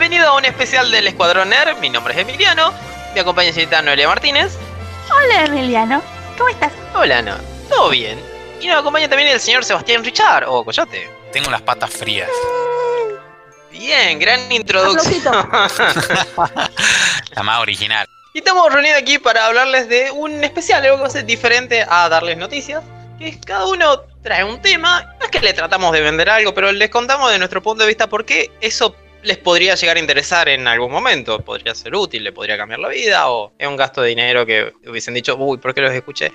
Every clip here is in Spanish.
Bienvenido a un especial del Escuadrón Nerd. Mi nombre es Emiliano. Me acompaña señorita Noelia Martínez. Hola Emiliano, ¿cómo estás? Hola, no. ¿Todo bien? Y nos acompaña también el señor Sebastián Richard, o Coyote. Tengo las patas frías. Bien, gran introducción. La más original. Y estamos reunidos aquí para hablarles de un especial, algo que va a ser diferente a darles noticias. Que es cada uno trae un tema. No es que le tratamos de vender algo, pero les contamos de nuestro punto de vista por qué eso les podría llegar a interesar en algún momento. Podría ser útil, le podría cambiar la vida, o es un gasto de dinero que hubiesen dicho, uy, ¿por qué los escuché?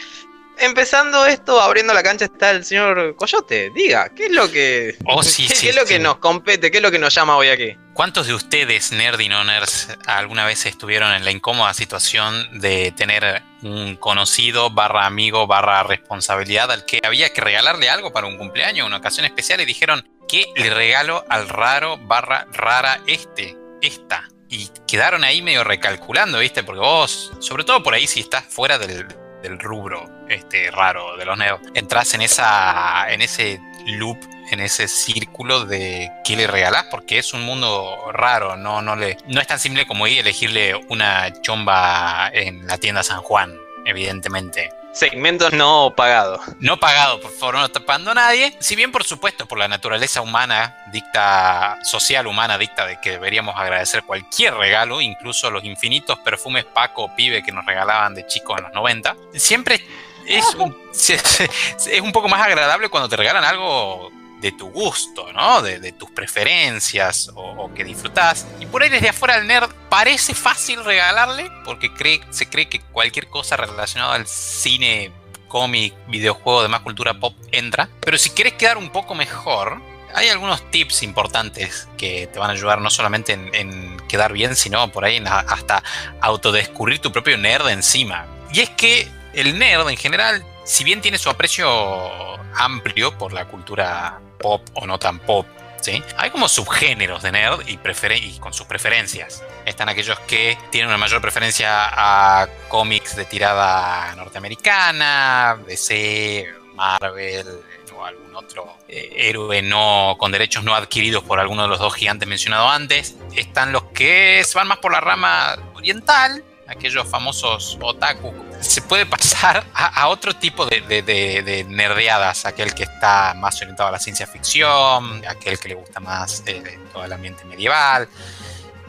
Empezando esto, abriendo la cancha, está el señor Coyote. Diga, ¿qué es lo que. Oh, sí, ¿qué, sí, qué es lo que nos compete? ¿Qué es lo que nos llama hoy aquí? ¿Cuántos de ustedes, nerd y no nerds, alguna vez estuvieron en la incómoda situación de tener un conocido barra amigo barra responsabilidad al que había que regalarle algo para un cumpleaños, una ocasión especial y dijeron, ¿qué le regalo al raro barra rara este, esta? Y quedaron ahí medio recalculando, ¿viste? Porque vos, sobre todo por ahí si estás fuera del, del rubro este raro de los nerds, entras en esa en ese loop, en ese círculo de qué le regalás, porque es un mundo raro, no, no, le, no es tan simple como ir a elegirle una chomba en la tienda San Juan, evidentemente. Segmentos no pagados. No pagado, por favor, no está pagando a nadie. Si bien, por supuesto, por la naturaleza humana, dicta, social humana, dicta de que deberíamos agradecer cualquier regalo, incluso los infinitos perfumes Paco Pibe que nos regalaban de chicos en los 90. Siempre es un, es un poco más agradable cuando te regalan algo de tu gusto, ¿no? De, tus preferencias o, que disfrutás. Y por ahí desde afuera el nerd parece fácil regalarle porque se cree que cualquier cosa relacionada al cine, cómic, videojuego, demás cultura pop entra. Pero si quieres quedar un poco mejor, hay algunos tips importantes que te van a ayudar no solamente en, quedar bien, sino por ahí hasta autodescubrir tu propio nerd encima. Y es que el nerd en general, si bien tiene su aprecio amplio por la cultura pop o no tan pop, ¿sí? hay como subgéneros de nerd y, con sus preferencias. Están aquellos que tienen una mayor preferencia a cómics de tirada norteamericana, DC, Marvel o algún otro eh, héroe no con derechos no adquiridos por alguno de los dos gigantes mencionados antes. Están los que se van más por la rama oriental, aquellos famosos otaku, se puede pasar a, otro tipo de, de, de, de, nerdeadas, aquel que está más orientado a la ciencia ficción, aquel que le gusta más eh, todo el ambiente medieval,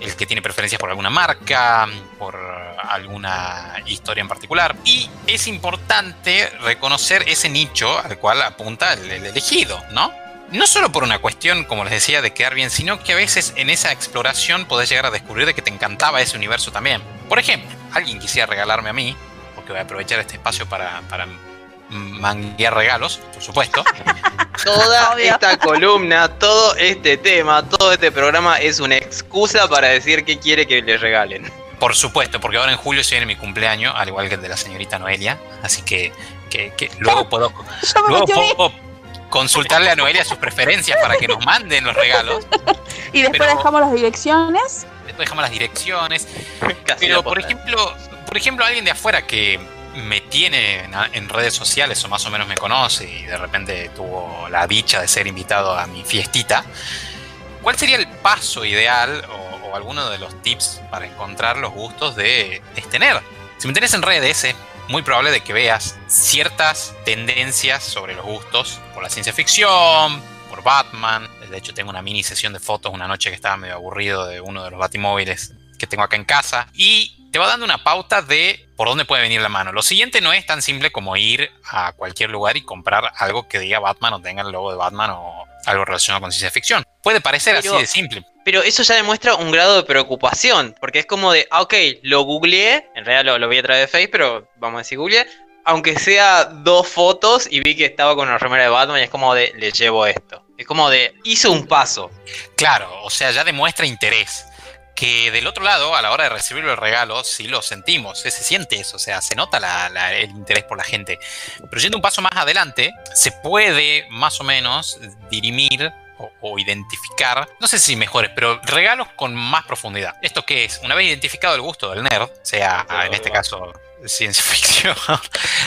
el que tiene preferencias por alguna marca, por alguna historia en particular. Y es importante reconocer ese nicho al cual apunta el, el elegido, ¿no? no solo por una cuestión, como les decía, de quedar bien, sino que a veces en esa exploración podés llegar a descubrir de que te encantaba ese universo también. Por ejemplo, alguien quisiera regalarme a mí, porque voy a aprovechar este espacio para, para manguear regalos, por supuesto. Toda esta columna, todo este tema, todo este programa es una excusa para decir que quiere que le regalen. Por supuesto, porque ahora en julio se viene mi cumpleaños, al igual que el de la señorita Noelia, así que, que, que luego puedo, luego puedo consultarle a Noelia sus preferencias para que nos manden los regalos. y después pero, dejamos las direcciones. Después dejamos las direcciones. pero por ejemplo, por ejemplo, alguien de afuera que me tiene en, redes sociales o más o menos me conoce y de repente tuvo la dicha de ser invitado a mi fiestita, ¿cuál sería el paso ideal o, o alguno de los tips para encontrar los gustos de este nerd? Si me tenés en redes, es muy probable de que veas ciertas tendencias sobre los gustos por la ciencia ficción, por Batman. De hecho, tengo una mini sesión de fotos una noche que estaba medio aburrido de uno de los batimóviles que tengo acá en casa. Y te va dando una pauta de por dónde puede venir la mano. Lo siguiente no es tan simple como ir a cualquier lugar y comprar algo que diga Batman o tenga el logo de Batman o algo relacionado con ciencia ficción. Puede parecer pero, así de simple. Pero eso ya demuestra un grado de preocupación, porque es como de, ah, ok, lo googleé, en realidad lo, lo vi a través de Facebook, pero vamos a decir googleé, aunque sea dos fotos y vi que estaba con una remera de Batman y es como de, le llevo esto. Es como de, hizo un paso. Claro, o sea, ya demuestra interés que del otro lado, a la hora de recibir el regalo, sí lo sentimos, se siente eso, o sea, se nota la, la, el interés por la gente. Pero yendo un paso más adelante, se puede más o menos dirimir o, o, identificar, no sé si mejores, pero regalos con más profundidad. ¿Esto qué es? Una vez identificado el gusto del nerd, sea en este caso ciencia ficción,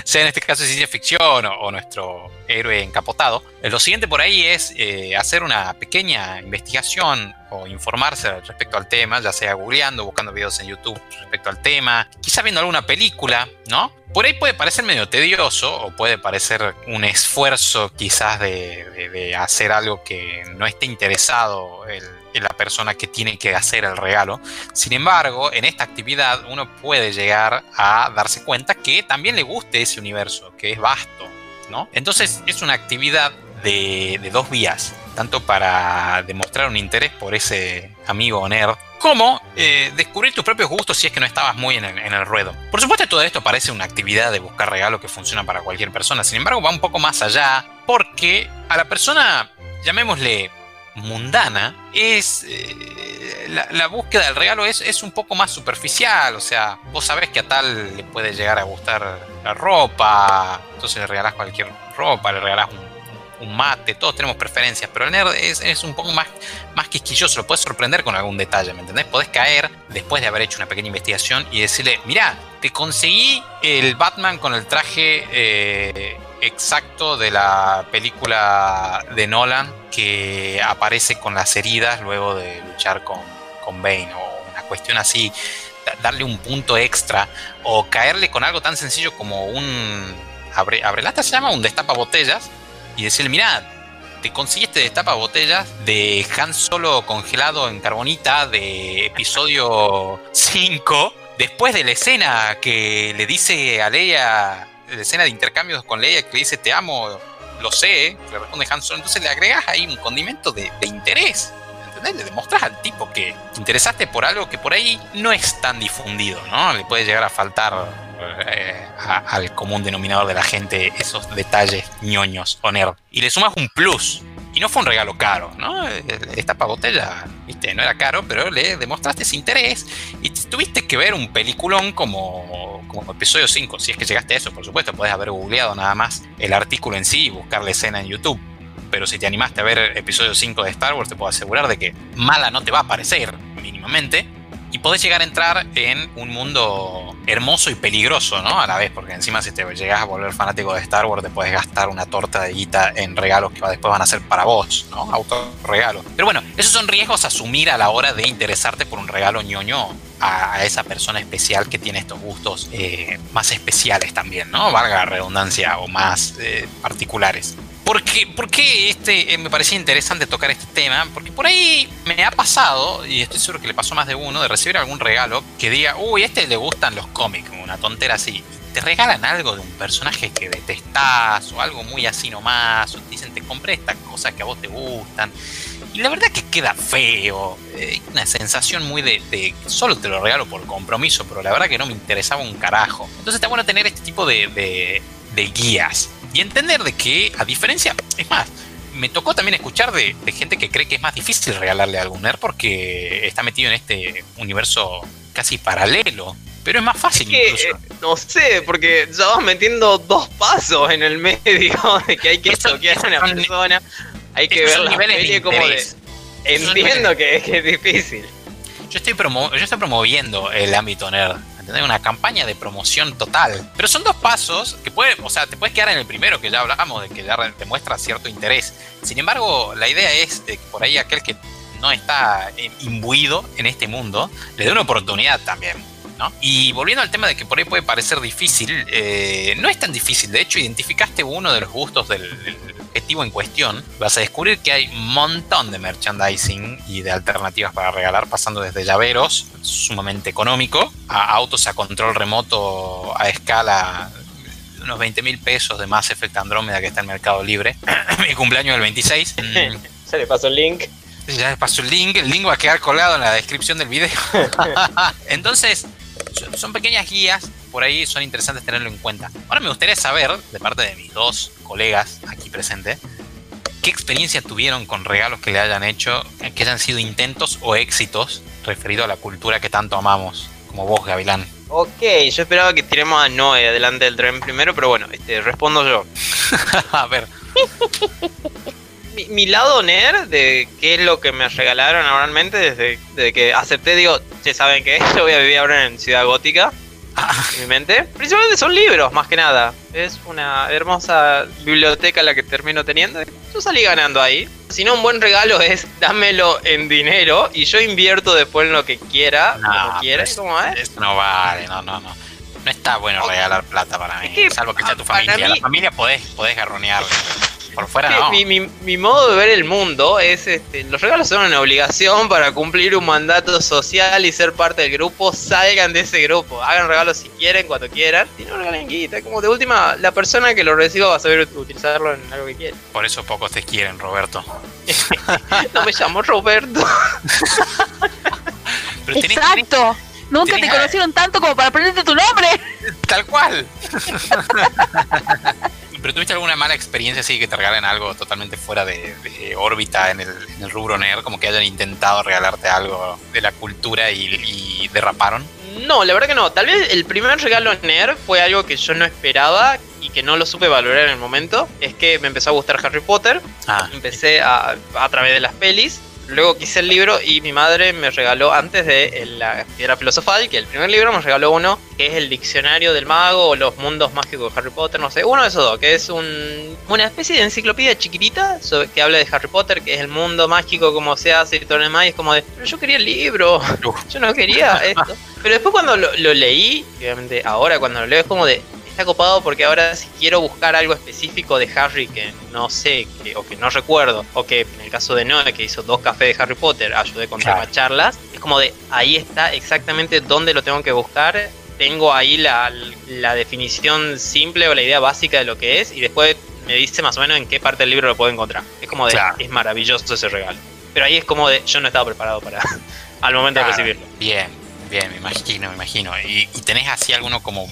sea en este caso ciencia ficción o, nuestro héroe encapotado, lo siguiente por ahí es eh, hacer una pequeña investigación o informarse respecto al tema, ya sea googleando, buscando videos en YouTube respecto al tema, quizá viendo alguna película, ¿no? Por ahí puede parecer medio tedioso o puede parecer un esfuerzo quizás de, hacer algo que no esté interesado en la persona que tiene que hacer el regalo. Sin embargo, en esta actividad uno puede llegar a darse cuenta que también le guste ese universo, que es vasto, ¿no? Entonces es una actividad de, dos vías, tanto para demostrar un interés por ese amigo nerd como eh, descubrir tus propios gustos si es que no estabas muy en el, ruedo. Por supuesto, todo esto parece una actividad de buscar regalo que funciona para cualquier persona. Sin embargo, va un poco más allá porque a la persona, llamémosle mundana, es eh, la, búsqueda del regalo es, es, un poco más superficial. O sea, vos sabés que a tal le puede llegar a gustar la ropa, entonces le regalás cualquier ropa, le regalás un mate, todos tenemos preferencias, pero el nerd es, un poco más, más quisquilloso, lo puedes sorprender con algún detalle, ¿me entendés? Podés caer después de haber hecho una pequeña investigación y decirle, mira, te conseguí el Batman con el traje eh, exacto de la película de Nolan que aparece con las heridas luego de luchar con, con Bane o una cuestión así darle un punto extra o caerle con algo tan sencillo como un abre, lata se llama un destapa botellas y decirle, mira, te conseguiste destapa botellas de Han Solo congelado en carbonita de episodio 5, después de la escena que le dice a Leia, la escena de intercambios con Leia que le dice te amo, lo sé, le responde Han Solo, entonces le agregas ahí un condimento de, interés. ¿entendés? Le demostrás al tipo que te interesaste por algo que por ahí no es tan difundido, ¿no? Le puede llegar a faltar eh, al común denominador de la gente esos detalles ñoños o nerd. Y le sumas un plus. Y no fue un regalo caro, ¿no? Esta pagotella, viste, no era caro, pero le demostraste ese interés y tuviste que ver un peliculón como, como episodio 5. Si es que llegaste a eso, por supuesto, podés haber googleado nada más el artículo en sí y buscar la escena en YouTube. Pero si te animaste a ver episodio 5 de Star Wars, te puedo asegurar de que mala no te va a parecer, mínimamente y podés llegar a entrar en un mundo hermoso y peligroso, ¿no? A la vez, porque encima si te llegas a volver fanático de Star Wars, te puedes gastar una torta de guita en regalos que después van a ser para vos, ¿no? Autorregalos. Pero bueno, esos son riesgos a asumir a la hora de interesarte por un regalo ñoño a, esa persona especial que tiene estos gustos eh, más especiales también, ¿no? Valga redundancia, o más eh, particulares. ¿Por qué, este, eh, me parecía interesante tocar este tema? Porque por ahí me ha pasado, y estoy seguro que le pasó más de uno, de recibir algún regalo que diga, uy, a este le gustan los cómics, una tontera así. Te regalan algo de un personaje que detestás o algo muy así nomás, o te dicen, te compré estas cosas que a vos te gustan. Y la verdad que queda feo, eh, una sensación muy de, solo te lo regalo por compromiso, pero la verdad que no me interesaba un carajo. Entonces está bueno tener este tipo de guías y entender de que, a diferencia, es más, me tocó también escuchar de, gente que cree que es más difícil regalarle a algún nerd porque está metido en este universo casi paralelo. Pero es más fácil incluso. Eh, no sé, porque ya vas metiendo dos pasos en el medio de que hay que toquear a una persona, hay que ver la peli como de... Entiendo que, es difícil. Yo estoy, promo yo estoy promoviendo el ámbito nerd una campaña de promoción total. Pero son dos pasos que puede, o sea, te puedes quedar en el primero que ya hablamos, de que ya te muestra cierto interés. Sin embargo, la idea es que por ahí aquel que no está imbuido en este mundo, le dé una oportunidad también. ¿no? Y volviendo al tema de que por ahí puede parecer difícil, eh, no es tan difícil. De hecho, identificaste uno de los gustos del, objetivo en cuestión, vas a descubrir que hay un montón de merchandising y de alternativas para regalar, pasando desde llaveros, sumamente económico, a autos a control remoto a escala unos 20 mil pesos de Mass Effect Andrómeda que está en Mercado Libre. Mi cumpleaños el 26. ya le paso el link. Ya le paso el link. El link va a quedar colgado en la descripción del video. Entonces, son pequeñas guías por ahí son interesantes tenerlo en cuenta. Ahora me gustaría saber, de parte de mis dos colegas aquí presentes, qué experiencia tuvieron con regalos que le hayan hecho, que hayan sido intentos o éxitos referido a la cultura que tanto amamos, como vos, Gavilán. Ok, yo esperaba que tiremos a Noé adelante del tren primero, pero bueno, este, respondo yo. a ver. mi, lado nerd de qué es lo que me regalaron normalmente desde, que acepté, digo, ya saben que yo voy a vivir ahora en Ciudad Gótica en mi mente. Principalmente son libros, más que nada. Es una hermosa biblioteca la que termino teniendo. Yo salí ganando ahí. Si no, un buen regalo es dámelo en dinero y yo invierto después en lo que quiera, como quiera. pues, ¿Cómo es? Eso no vale, no, no, no. No está bueno regalar plata para mí. Es que, salvo que sea tu familia. mí- La familia podés, podés garronearle. Por fuera no. mi, mi- mi modo de ver el mundo es este, los regalos son una obligación para cumplir un mandato social y ser parte del grupo, salgan de ese grupo, hagan regalos si quieren, cuando quieran, y no regalen guita, como de última, la persona que lo reciba va a saber utilizarlo en algo que quiere. Por eso pocos te quieren, Roberto. No me llamo Roberto. Pero tenés- Exacto. Nunca te conocieron tanto como para aprenderte tu nombre. Tal cual. Pero tuviste alguna mala experiencia así que te regalen algo totalmente fuera de, de órbita en el, en el rubro nerd, como que hayan intentado regalarte algo de la cultura y, y derraparon. No, la verdad que no. Tal vez el primer regalo nerd fue algo que yo no esperaba y que no lo supe valorar en el momento. Es que me empezó a gustar Harry Potter. Ah, Empecé a, a través de las pelis. Luego quise el libro y mi madre me regaló antes de la piedra filosofal, que el primer libro me regaló uno, que es el diccionario del mago o los mundos mágicos de Harry Potter, no sé, uno de esos dos, que es un, una especie de enciclopedia chiquitita sobre- que habla de Harry Potter, que es el mundo mágico, como se hace y todo lo demás, y es como de, pero yo quería el libro, yo no quería esto. Pero después cuando lo, lo leí, obviamente ahora cuando lo leo es como de, está copado porque ahora si quiero buscar algo específico de Harry que no sé que- o que no recuerdo, o que en el caso de Noé que hizo dos cafés de Harry Potter, ayudé con Claro. temas charlas, es como de ahí está exactamente dónde lo tengo que buscar. Tengo ahí la, la definición simple o la idea básica de lo que es y después me dice más o menos en qué parte del libro lo puedo encontrar. Es como de, Claro. es maravilloso ese regalo. Pero ahí es como de, yo no estaba preparado para al momento Claro. de recibirlo. bien, bien, me imagino, me imagino. ¿Y, y tenés así alguno como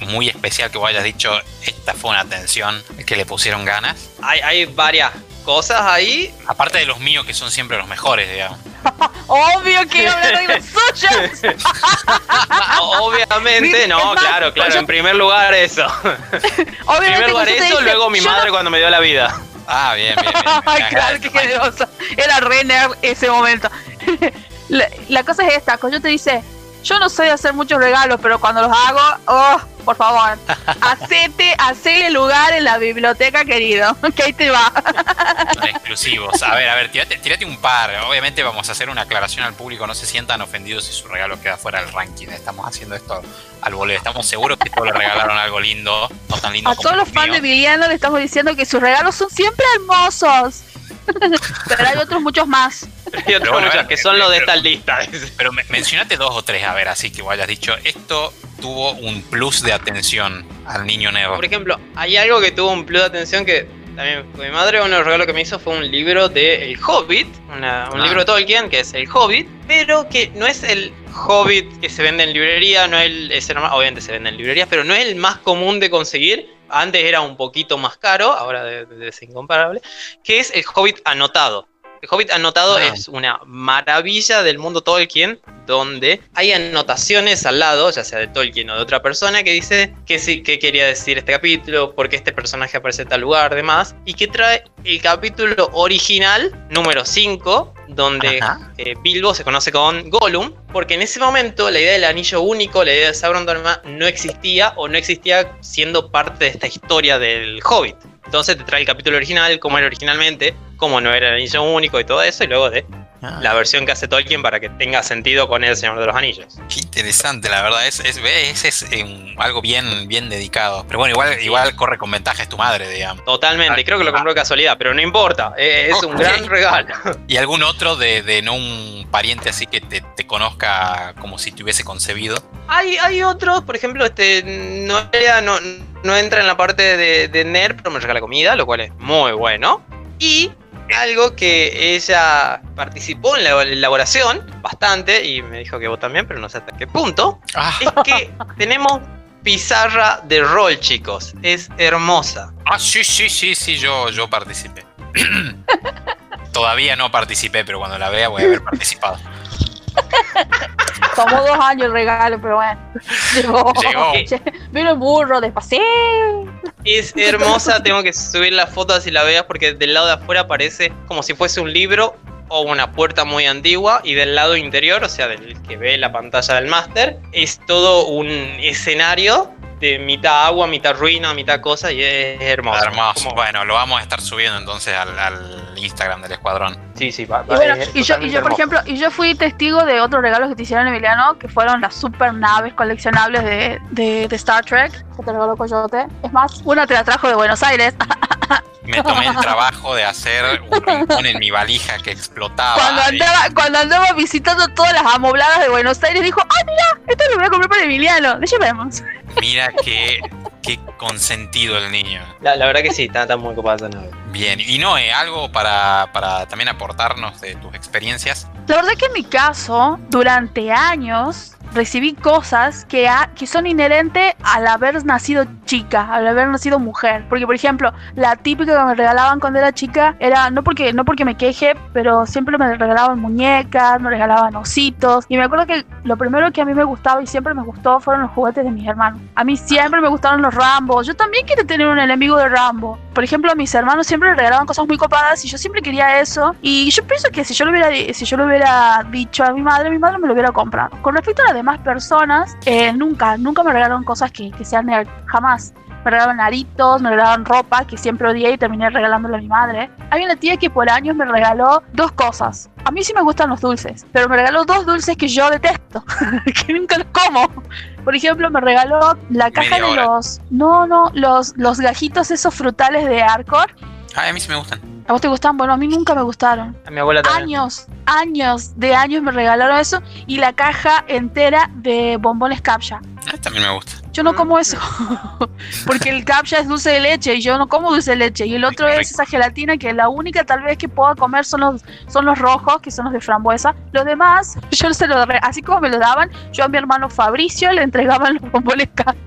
muy especial que vos hayas dicho, esta fue una atención que le pusieron ganas? Hay, hay varias cosas ahí. Aparte de los míos, que son siempre los mejores, digamos. Obvio que iba a hablar de los suyos. Obviamente, no, más, claro, claro. yo- En primer lugar eso. En primer lugar eso, dije, luego mi no- madre cuando me dio la vida. Ah, bien, bien, bien. Claro, qué generosa. Era re nerd ese momento. la, la cosa es esta, cuando yo te dice, yo no soy de hacer muchos regalos, pero cuando los hago, oh, por favor, hacete, hacele lugar en la biblioteca, querido, que ahí te va. Exclusivos. A ver, a ver, tirate, tirate un par. Obviamente vamos a hacer una aclaración al público. No se sientan ofendidos si su regalo queda fuera del ranking. Estamos haciendo esto al voleo. Estamos seguros que todos le regalaron algo lindo. No tan lindo A como todos los fans de míos. Emiliano le estamos diciendo que sus regalos son siempre hermosos. pero hay otros muchos más. Y otras bueno, muchas eh, que son los de esta lista. Pero me- mencionate dos o tres, a ver, así que vos hayas dicho, esto tuvo un plus de atención al niño nerd. Por ejemplo, hay algo que tuvo un plus de atención que también mi madre uno de los regalos que me hizo fue un libro de El Hobbit, una- un Ah. libro de Tolkien que es El Hobbit, pero que no es el Hobbit que se vende en librería, no es el, ese normal- obviamente se vende en librerías, pero no es el más común de conseguir. Antes era un poquito más caro, ahora es incomparable, que es el Hobbit anotado. El Hobbit anotado Ah. es una maravilla del mundo Tolkien, donde hay anotaciones al lado, ya sea de Tolkien o de otra persona, que dice sí, qué quería decir este capítulo, por qué este personaje aparece en tal lugar, demás, y que trae el capítulo original, número 5, donde eh, Bilbo se conoce con Gollum, porque en ese momento la idea del anillo único, la idea de Sauron Dorma, no existía o no existía siendo parte de esta historia del Hobbit. Entonces te trae el capítulo original, como era originalmente, cómo no era el anillo único y todo eso, y luego de Ah, la versión que hace Tolkien para que tenga sentido con el Señor de los Anillos. Qué interesante, la verdad, es, es, es, es, eh, algo bien, bien dedicado. Pero bueno, igual, igual corre con ventaja, es tu madre, digamos. Totalmente, Ah, creo que lo compró de casualidad, pero no importa, eh, es un gran regalo. ¿Y algún otro de, de no un pariente así que te, te conozca como si te hubiese concebido? Hay, hay otros, por ejemplo, este Noelia no, no entra en la parte de, de nerd, pero me regala comida, lo cual es muy bueno. Y algo que ella participó en la elaboración bastante, y me dijo que vos también, pero no sé hasta qué punto, Ah, es que tenemos pizarra de rol, chicos. Es hermosa. ah, sí, sí, sí, sí, yo, yo participé. Todavía no participé, pero cuando la vea voy a haber participado. Tomó dos años el regalo, pero bueno. Llegó. Llegó. Vino el burro, despacito. Es hermosa, tengo que subir la foto así la veas porque del lado de afuera parece como si fuese un libro o una puerta muy antigua y del lado interior, o sea, del que ve la pantalla del máster, es todo un escenario de mitad agua, mitad ruina, mitad cosa y es hermoso. Hermoso. Bueno, lo vamos a estar subiendo entonces al, Instagram del escuadrón. Sí, sí, va, y, yo, y yo por ejemplo, y yo fui testigo de otros regalos que te hicieron Emiliano, que fueron las super naves coleccionables de, de, de Star Trek, que te regaló Coyote. Es más, una te la trajo de Buenos Aires. me tomé el trabajo de hacer un rincón en mi valija que explotaba. Cuando andaba, cuando andaba visitando todas las amobladas de Buenos Aires, dijo, ¡ah, mira! Esto lo voy a comprar para Emiliano. De vemos. Mira qué, qué consentido el niño. La, verdad que sí, está, está muy copada Bien, y Noé, algo para, para también aportarnos de tus experiencias. La verdad que en mi caso, durante años, recibí cosas que, que son inherentes al haber nacido chica, al haber nacido mujer. Porque, por ejemplo, la típica que me regalaban cuando era chica era, no porque, no porque me queje, pero siempre me regalaban muñecas, me regalaban ositos. Y me acuerdo que lo primero que a mí me gustaba y siempre me gustó fueron los juguetes de mis hermanos. A mí siempre me gustaron los Rambo. Yo también quiero tener un enemigo de Rambo. Por ejemplo, a mis hermanos siempre me regalaban cosas muy copadas y yo siempre quería eso. Y yo pienso que si yo lo hubiera, si yo lo hubiera dicho a mi madre, mi madre me lo hubiera comprado. Con respecto a la demás personas, eh, nunca, nunca me regalaron cosas que, que sean nerd, jamás. Me regalaban aritos, me regalaban ropa que siempre odié y terminé regalándole a mi madre. Hay una tía que por años me regaló dos cosas. A mí sí me gustan los dulces, pero me regaló dos dulces que yo detesto, que nunca los como. Por ejemplo, me regaló la caja de los. No, no, los, los gajitos esos frutales de Arcor. Ay, a mí sí me gustan. ¿A vos te gustan? Bueno, a mí nunca me gustaron. A mi abuela también. Años, años de años me regalaron eso y la caja entera de bombones Capsha. Ah, también me gusta. Yo no como eso, porque el captcha es dulce de leche y yo no como dulce de leche. Y el otro es esa gelatina que la única tal vez que pueda comer son los, son los rojos, que son los de frambuesa. Los demás, yo se lo así como me lo daban, yo a mi hermano Fabricio le entregaba los bombones captcha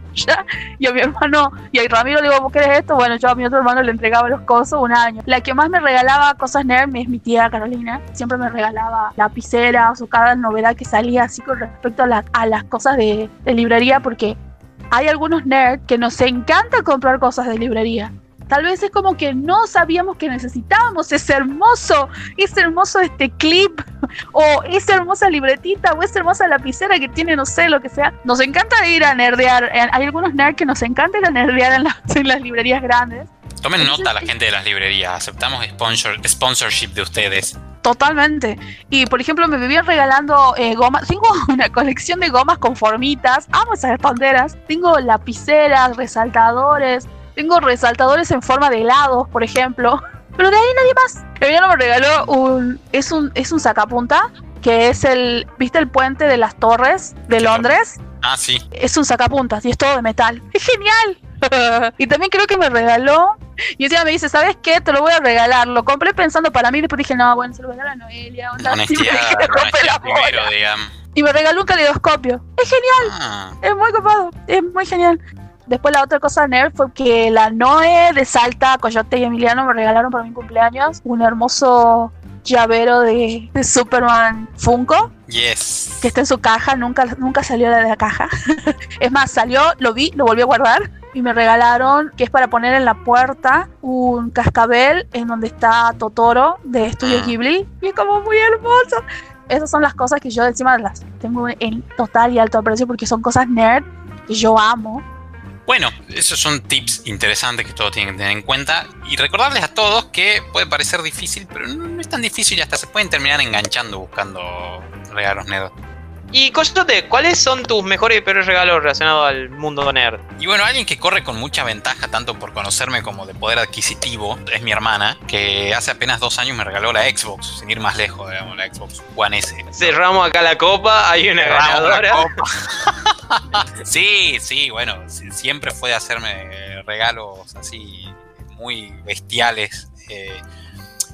y a mi hermano, y a Ramiro le digo, ¿vos querés esto? Bueno, yo a mi otro hermano le entregaba los cosos un año. La que más me regalaba cosas nerd es mi tía Carolina. Siempre me regalaba lapiceras o cada novedad que salía así con respecto a, a las cosas de, de librería porque hay algunos nerds que nos encanta comprar cosas de librería. Tal vez es como que no sabíamos que necesitábamos ese hermoso, ese hermoso este clip, o esa hermosa libretita, o esa hermosa lapicera que tiene, no sé, lo que sea. Nos encanta ir a nerdear. Hay algunos nerds que nos encanta ir a nerdear en, las, librerías grandes. Tomen nota la gente de las librerías, aceptamos sponsor, sponsorship de ustedes. Totalmente. Y por ejemplo, me vivían regalando eh, gomas. Tengo una colección de gomas con formitas. Amo esas banderas. Tengo lapiceras, resaltadores. Tengo resaltadores en forma de helados, por ejemplo. Pero de ahí nadie más. El me regaló un. Es un, es un sacapunta. Que es el. ¿Viste el puente de las torres de Londres? Ah, sí. Es un sacapuntas y es todo de metal. ¡Es genial! y también creo que me regaló. Y encima me dice, ¿sabes qué? Te lo voy a regalar. Lo compré pensando para mí. Después dije, no, bueno, se lo voy a dar a Noelia. y me regaló un caleidoscopio. Es genial. Ah. Es muy copado. Es muy genial. Después la otra cosa nerd fue que la Noe de Salta, Coyote y Emiliano me regalaron para mi cumpleaños un hermoso llavero de, de Superman Funko. Yes. Que está en su caja, nunca, nunca salió de la caja. es más, salió, lo vi, lo volví a guardar y me regalaron, que es para poner en la puerta, un cascabel en donde está Totoro de Studio ah. Ghibli. Y es como muy hermoso. Esas son las cosas que yo encima las tengo en total y alto aprecio porque son cosas nerd que yo amo. Bueno, esos son tips interesantes que todos tienen que tener en cuenta. Y recordarles a todos que puede parecer difícil, pero no es tan difícil y hasta se pueden terminar enganchando buscando regalos nerd. Y Coyote, ¿cuáles son tus mejores y peores regalos relacionados al mundo nerd? Y bueno, alguien que corre con mucha ventaja, tanto por conocerme como de poder adquisitivo, es mi hermana, que hace apenas dos años me regaló la Xbox, sin ir más lejos, digamos, la Xbox One S. Cerramos acá la copa, hay una ganadora. sí, sí, bueno, siempre fue de hacerme regalos así muy bestiales, eh,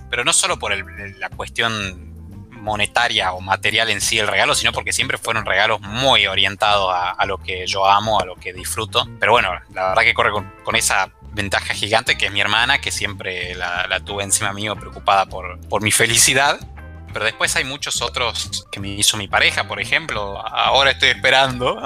pero no solo por la cuestión monetaria o material en sí el regalo, sino porque siempre fueron regalos muy orientados a, lo que yo amo, a lo que disfruto. Pero bueno, la verdad que corre con, esa ventaja gigante que es mi hermana, que siempre la, tuve encima mío preocupada por, por mi felicidad. Pero después hay muchos otros que me hizo mi pareja, por ejemplo. Ahora estoy esperando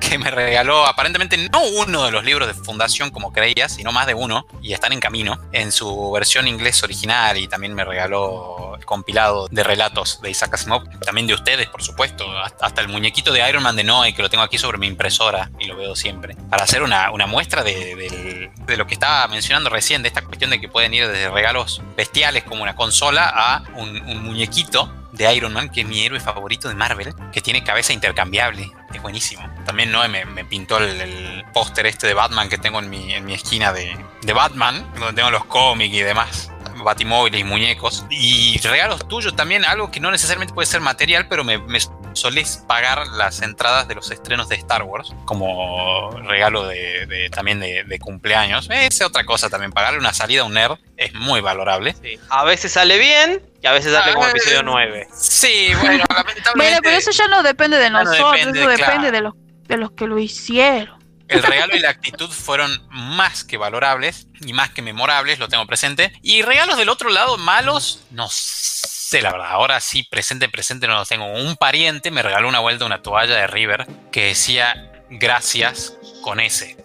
que me regaló aparentemente no uno de los libros de Fundación como creía, sino más de uno, y están en camino, en su versión inglés original, y también me regaló el compilado de relatos de Isaac Asimov, también de ustedes, por supuesto, hasta el muñequito de Iron Man de Noé, que lo tengo aquí sobre mi impresora y lo veo siempre, para hacer una, muestra de, de lo que estaba mencionando recién, de esta cuestión de que pueden ir desde regalos bestiales como una consola a un, muñequito de Iron Man, que es mi héroe favorito de Marvel, que tiene cabeza intercambiable. Es buenísimo. También me, me pintó el, póster este de Batman que tengo en mi, en mi esquina de, de Batman, donde tengo los cómics y demás batimóviles y muñecos. Y regalos tuyos también, algo que no necesariamente puede ser material, pero me, me solés pagar las entradas de los estrenos de Star Wars como regalo de, también de, cumpleaños. Es otra cosa también, pagarle una salida a un nerd es muy valorable. A veces sale bien y a veces sale como ah, episodio 9. Sí, bueno, lamentablemente. Bueno, pero eso ya no depende de nosotros, eso depende de los, de los que lo hicieron. El regalo y la actitud fueron más que valorables y más que memorables, lo tengo presente. Y regalos del otro lado, malos, no sé, la verdad. Ahora sí, presente, presente no los tengo. Un pariente me regaló una vuelta una toalla de River que decía gracias con S.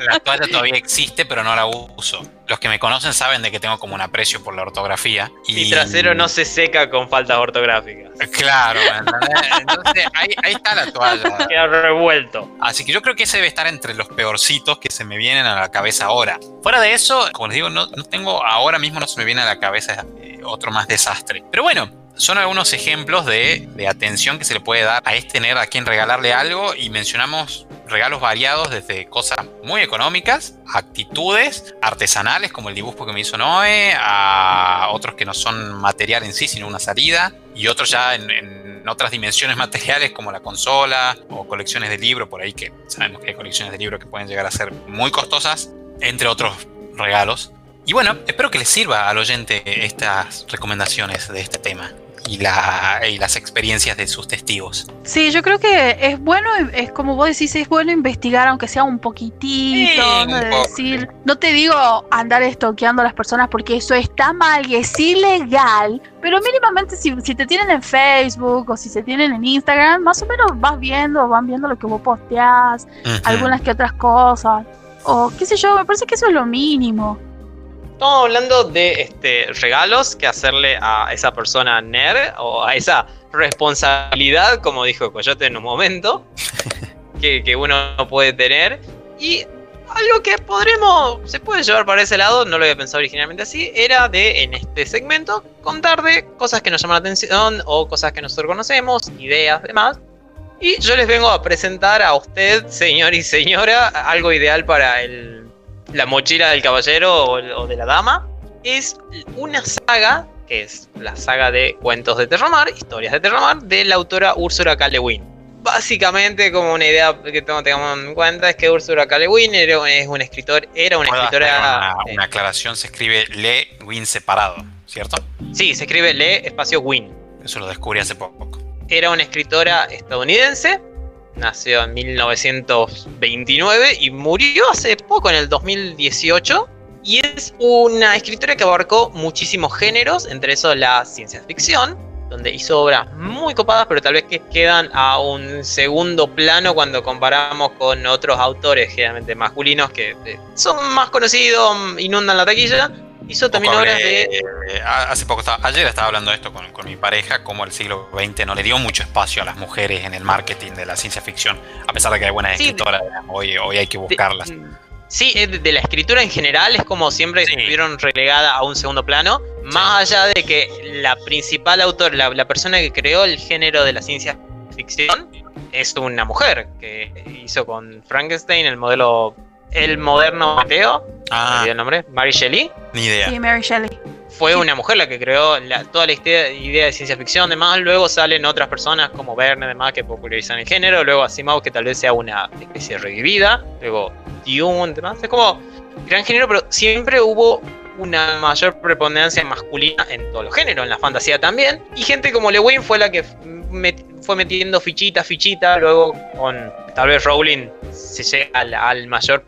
La toalla todavía existe, pero no la uso. Los que me conocen saben de que tengo como un aprecio por la ortografía. Y Mi trasero no se seca con faltas ortográficas. Claro, entonces ahí, está la toalla. Queda revuelto. Así que yo creo que ese debe estar entre los peorcitos que se me vienen a la cabeza ahora. Fuera de eso, como les digo, no, no tengo, ahora mismo no se me viene a la cabeza eh, otro más desastre. Pero bueno, son algunos ejemplos de, atención que se le puede dar a este nerd a quien regalarle algo y mencionamos regalos variados desde cosas muy económicas, actitudes artesanales como el dibujo que me hizo Noé, a otros que no son material en sí, sino una salida, y otros ya en, otras dimensiones materiales como la consola o colecciones de libros, por ahí que sabemos que hay colecciones de libros que pueden llegar a ser muy costosas, entre otros regalos. Y bueno, espero que les sirva al oyente estas recomendaciones de este tema y, la, y las experiencias de sus testigos. Sí, yo creo que es bueno, es como vos decís, es bueno investigar, aunque sea un poquitito, ¿no? decir, no te digo andar estoqueando a las personas porque eso está mal y es ilegal, pero mínimamente si, si te tienen en Facebook o si se tienen en Instagram, más o menos vas viendo, van viendo lo que vos posteás, algunas que otras cosas, o qué sé yo, me parece que eso es lo mínimo. Estamos hablando de este, regalos que hacerle a esa persona nerd o a esa responsabilidad, como dijo Coyote en un momento, que, uno puede tener. Y algo que podremos, se puede llevar para ese lado, no lo había pensado originalmente así, era de en este segmento contar de cosas que nos llaman la atención o cosas que nosotros conocemos, ideas, demás. Y yo les vengo a presentar a usted, señor y señora, algo ideal para el la mochila del caballero o, de la dama, es una saga, que es la saga de cuentos de Terramar, historias de Terramar, de la autora Úrsula K. Básicamente, como una idea que tengamos en cuenta, es que Úrsula K. era, es un escritor, era una escritora... Una, aclaración, se escribe Le Win separado, ¿cierto? Sí, se escribe Le espacio Win. Eso lo descubrí hace poco. Era una escritora estadounidense nació en 1929 y murió hace poco, en el 2018. Y es una escritora que abarcó muchísimos géneros, entre esos la ciencia ficción, donde hizo obras muy copadas, pero tal vez que quedan a un segundo plano cuando comparamos con otros autores, generalmente masculinos, que eh, son más conocidos, inundan la taquilla, Hizo también obras de. Eh, hace poco, ayer estaba hablando de esto con, mi pareja, como el siglo XX no le dio mucho espacio a las mujeres en el marketing de la ciencia ficción, a pesar de que hay buenas escritoras, hoy, hoy hay que buscarlas. Mm, sí, de, la escritura en general es como siempre estuvieron relegada a un segundo plano, más allá de que la principal autor, la, la persona que creó el género de la ciencia ficción, es una mujer que hizo con Frankenstein el modelo el moderno Mateo, ah. el nombre, Mary Shelley. Ni idea. Sí, Mary Shelley. Fue una mujer la que creó toda la idea, de ciencia ficción, demás. Luego valen otras personas como Verne, demás, que popularizan el género. Luego Asimov, que tal vez sea una especie revivida. Luego Dune, demás. Es como gran género, pero siempre hubo una mayor preponderancia masculina en todos los géneros, en la fantasía también. Y gente como Lewin fue la que fue metiendo fichita, fichita, luego con tal vez Rowling se llega al, mayor,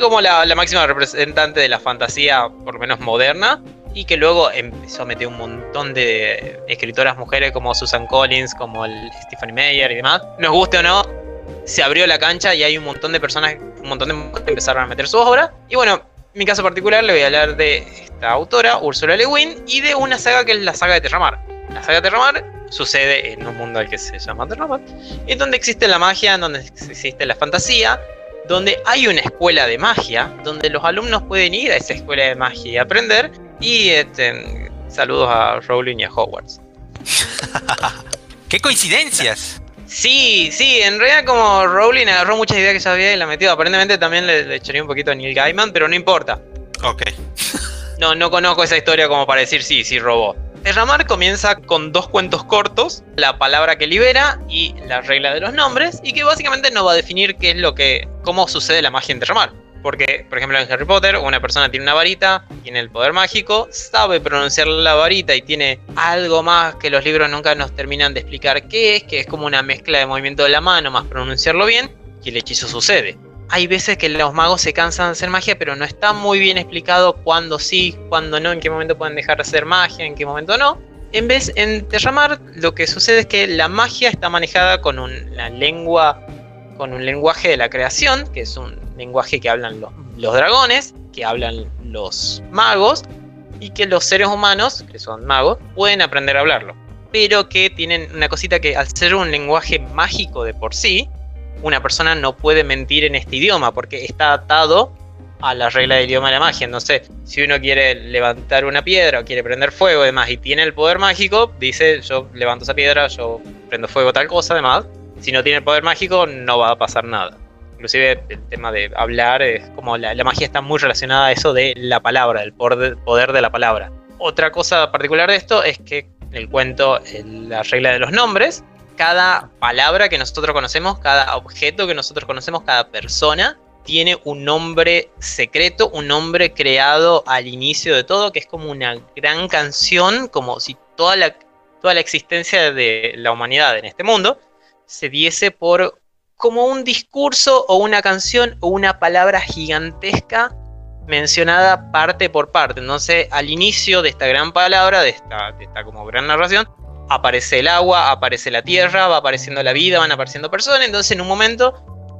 como la, máxima representante de la fantasía, por lo menos moderna, y que luego empezó a meter un montón de escritoras mujeres como Susan Collins, como el Stephanie Meyer y demás. Nos guste o no, se abrió la cancha y hay un montón de personas, un montón de mujeres que empezaron a meter su obra. Y bueno, en mi caso particular le voy a hablar de esta autora, Ursula Le Guin, y de una saga que es la saga de Terramar. La saga de Terramar sucede en un mundo al que se llama Terramar, en donde existe la magia, en donde existe la fantasía, donde hay una escuela de magia, donde los alumnos pueden ir a esa escuela de magia y aprender. Y este, saludos a Rowling y a Hogwarts. ¡Qué coincidencias! Sí, sí, en realidad como Rowling agarró muchas ideas que ya había y la metió. Aparentemente también le, echaría un poquito a Neil Gaiman, pero no importa. Ok. no, no conozco esa historia como para decir sí, sí robó. Terramar comienza con dos cuentos cortos, la palabra que libera y la regla de los nombres, y que básicamente nos va a definir qué es lo que, cómo sucede la magia en Terramar. Porque, por ejemplo, en Harry Potter, una persona tiene una varita, tiene el poder mágico, sabe pronunciar la varita y tiene algo más que los libros nunca nos terminan de explicar qué es, que es como una mezcla de movimiento de la mano más pronunciarlo bien, y el hechizo sucede hay veces que los magos se cansan de hacer magia, pero no está muy bien explicado cuándo sí, cuándo no, en qué momento pueden dejar de hacer magia, en qué momento no. En vez, en Terramar, lo que sucede es que la magia está manejada con una lengua, con un lenguaje de la creación, que es un lenguaje que hablan los, dragones, que hablan los magos, y que los seres humanos, que son magos, pueden aprender a hablarlo. Pero que tienen una cosita que al ser un lenguaje mágico de por sí, una persona no puede mentir en este idioma porque está atado a la regla del idioma de la magia. Entonces, si uno quiere levantar una piedra o quiere prender fuego, además, y tiene el poder mágico, dice, yo levanto esa piedra, yo prendo fuego, tal cosa, además. Si no tiene el poder mágico, no va a pasar nada. Inclusive el tema de hablar es como la, magia está muy relacionada a eso de la palabra, del poder de la palabra. Otra cosa particular de esto es que en el cuento, la regla de los nombres, cada palabra que nosotros conocemos, cada objeto que nosotros conocemos, cada persona, tiene un nombre secreto, un nombre creado al inicio de todo, que es como una gran canción, como si toda la existencia de la humanidad en este mundo se diese por como un discurso o una canción o una palabra gigantesca mencionada parte por parte. Entonces, al inicio de esta gran palabra, de esta, de esta como gran narración, aparece el agua, aparece la tierra, va apareciendo la vida, van apareciendo personas. Entonces, en un momento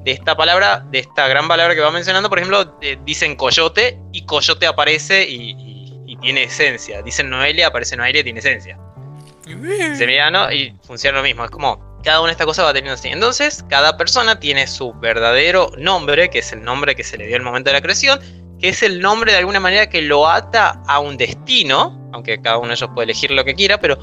de esta palabra, de esta gran palabra que va mencionando, por ejemplo, dicen coyote y coyote aparece y, tiene esencia. Dicen Noelia, aparece Noelia y tiene esencia. Semillano y funciona lo mismo. Es como cada una de estas cosas va teniendo así. Entonces, cada persona tiene su verdadero nombre, que es el nombre que se le dio al momento de la creación, que es el nombre de alguna manera que lo ata a un destino, aunque cada uno de ellos puede elegir lo que quiera, pero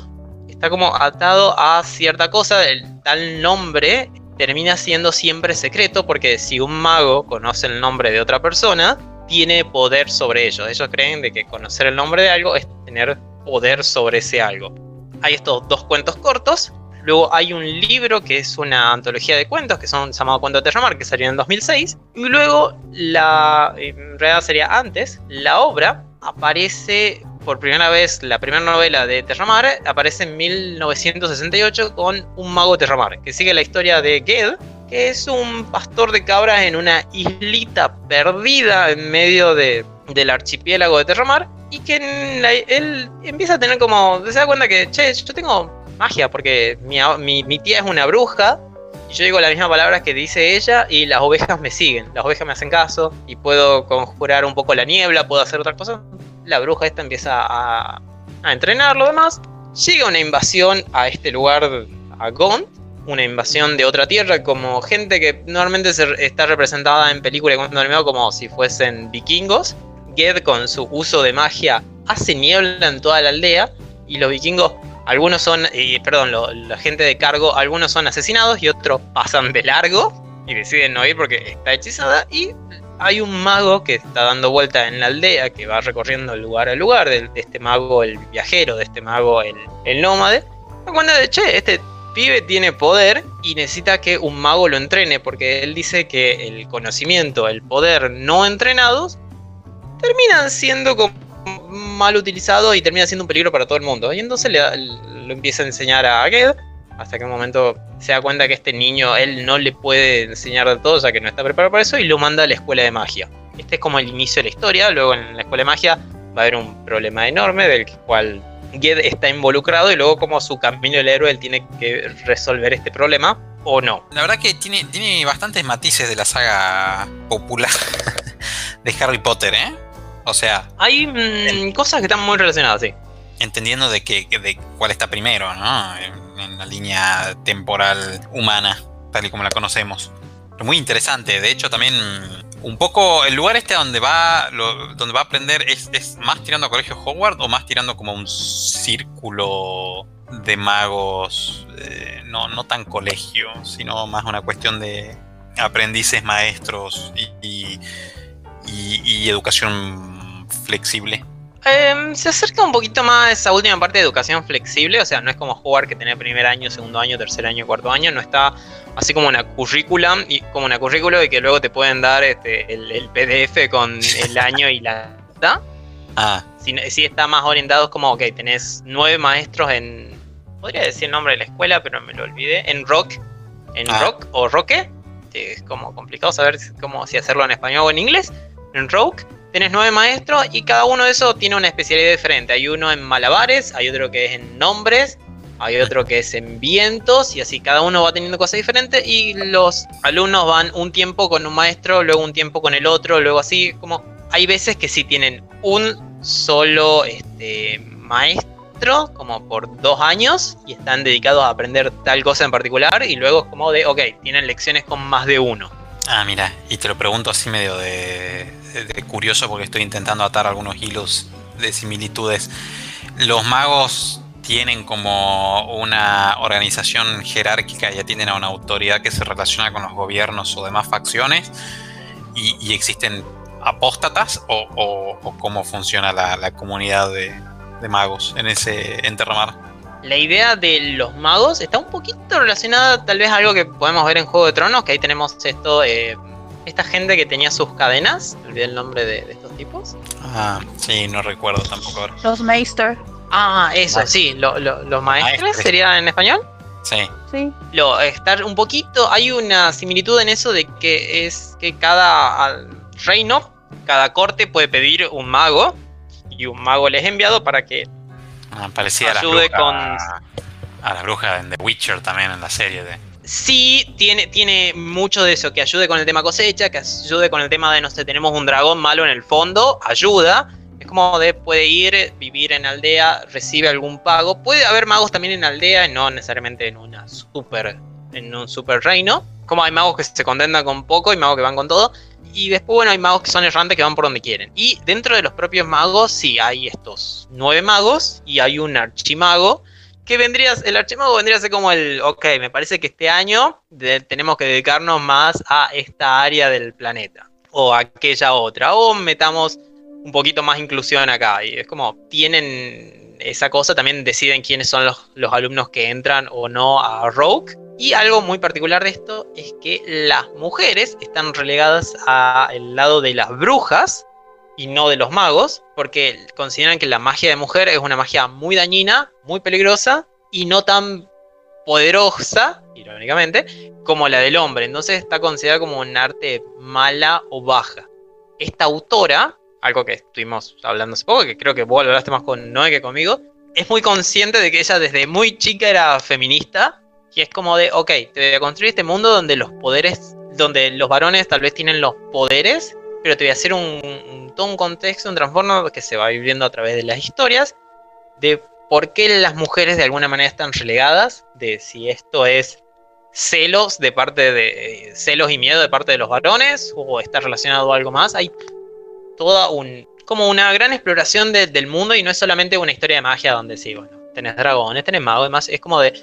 está como atado a cierta cosa, el tal nombre termina siendo siempre secreto porque si un mago conoce el nombre de otra persona, tiene poder sobre ellos. Ellos creen de que conocer el nombre de algo es tener poder sobre ese algo. Hay estos dos cuentos cortos. Luego hay un libro que es una antología de cuentos que son llamados Cuentos de Terramar que salió en 2006. Y luego la, en realidad sería antes, la obra aparece por primera vez, la primera novela de Terramar aparece en 1968 con Un mago Terramar, que sigue la historia de Ged, que es un pastor de cabras en una islita perdida en medio de, del archipiélago de Terramar, y que él empieza a tener como, se da cuenta que, che, yo tengo magia, porque mi, mi, tía es una bruja, y yo digo la misma palabra que dice ella y las ovejas me siguen, las ovejas me hacen caso y puedo conjurar un poco la niebla, puedo hacer otras cosas la bruja esta empieza a, entrenar lo demás. Llega una invasión a este lugar, a Gond, una invasión de otra tierra, como gente que normalmente está representada en películas de animado como si fuesen vikingos. Ged con su uso de magia hace niebla en toda la aldea y los vikingos, algunos son, perdón, la gente de cargo, algunos son asesinados y otros pasan de largo y deciden no ir porque está hechizada y hay un mago que está dando vuelta en la aldea, que va recorriendo lugar a lugar, de, este mago el viajero, de este mago el, el nómade. Cuando de, che, este pibe tiene poder y necesita que un mago lo entrene, porque él dice que el conocimiento, el poder no entrenados, terminan siendo mal utilizados y termina siendo un peligro para todo el mundo. Y entonces le, lo empieza a enseñar a Ged hasta que un momento se da cuenta que este niño él no le puede enseñar de todo, sea que no está preparado para eso, y lo manda a la escuela de magia. Este es como el inicio de la historia, luego en la escuela de magia va a haber un problema enorme del cual Ged está involucrado y luego como su camino del héroe él tiene que resolver este problema o no. La verdad que tiene, tiene bastantes matices de la saga popular de Harry Potter, ¿eh? O sea, Hay mm, cosas que están muy relacionadas, sí. entendiendo de que de cuál está primero, ¿no? En, en la línea temporal humana, tal y como la conocemos. Pero muy interesante. De hecho, también un poco el lugar este donde va lo- donde va a aprender es, es más tirando a colegio Hogwarts o más tirando como un círculo de magos, eh, no, no tan colegio, sino más una cuestión de aprendices maestros y, y- y- y educación flexible. Em, se acerca un poquito más a esa última parte de educación flexible, o sea, no es como jugar que tenés primer año, segundo año, tercer año, cuarto año, no está así como una currícula y como una currícula y que luego te pueden dar este, el, el PDF con el año y la edad. Ah, Si, si está más orientado es como, ok, tenés nueve maestros en, podría decir el nombre de la escuela, pero me lo olvidé, en rock, en Ah. rock o roque, que es como complicado saber cómo si hacerlo en español o en inglés, en rock. Tenés nueve maestros y cada uno de esos tiene una especialidad diferente. Hay uno en malabares, hay otro que es en nombres, hay otro que es en vientos y así cada uno va teniendo cosas diferentes y los alumnos van un tiempo con un maestro, luego un tiempo con el otro, luego así como hay veces que sí tienen un solo este, maestro como por dos años y están dedicados a aprender tal cosa en particular y luego es como de, ok, tienen lecciones con más de uno. ah, mira, y te lo pregunto así medio de, curioso porque estoy intentando atar algunos hilos de similitudes. Los magos tienen como una organización jerárquica, ya tienen a una autoridad que se relaciona con los gobiernos o demás facciones y, y existen apóstatas o, cómo funciona la, comunidad de, de magos en ese enterramar. La idea de los magos está un poquito relacionada tal vez a algo que podemos ver en Juego de Tronos, que ahí tenemos esto, eh, esta gente que tenía sus cadenas, olvidé el nombre de, de estos tipos. Ah, sí, no recuerdo tampoco ahora. Los Meister. Ah, eso, sí, lo- lo- los maestres Maestres. sería en español. Sí, Sí. Lo, estar un poquito, hay una similitud en eso de que es que cada al- reino, cada corte puede pedir un mago y un mago les es enviado para que ah, parecía a la Ayude bruja, con- a la bruja en The Witcher también en la serie de sí tiene, tiene mucho de eso, que ayude con el tema cosecha, que ayude con el tema de, no sé, tenemos un dragón malo en el fondo, ayuda. Es como de puede ir, vivir en aldea, recibe algún pago. Puede haber magos también en aldea, no necesariamente en una super, en un super reino. Como hay magos que se contentan con poco y magos que van con todo. Y después, bueno, hay magos que son errantes que van por donde quieren. Y dentro de los propios magos, sí, hay estos nueve magos y hay un archimago que vendría, el archimago vendría a ser como el, ok, me parece que este año de- tenemos que dedicarnos más a esta área del planeta, o a aquella otra, o metamos un poquito más inclusión acá, y es como, tienen esa cosa, también deciden quiénes son los, los alumnos que entran o no a Rogue, y algo muy particular de esto es que las mujeres están relegadas al lado de las brujas, y no de los magos, porque consideran que la magia de mujer es una magia muy dañina, muy peligrosa y no tan poderosa, irónicamente, como la del hombre. Entonces está considerada como un arte mala o baja. Esta autora, algo que estuvimos hablando hace poco, que creo que vos hablaste más con Noé que conmigo, es muy consciente de que ella desde muy chica era feminista. Y es como de, ok, te voy a construir este mundo donde los poderes, donde los varones tal vez tienen los poderes, pero te voy a hacer un, un- todo un contexto, un trastorno que se va viviendo a través de las historias, de por qué las mujeres de alguna manera están relegadas, de si esto es celos de parte de celos y miedo de parte de los varones o está relacionado a algo más. Hay toda un como una gran exploración de- del mundo y no es solamente una historia de magia donde sí, bueno, tenés dragones, tenés magos, demás, es como de,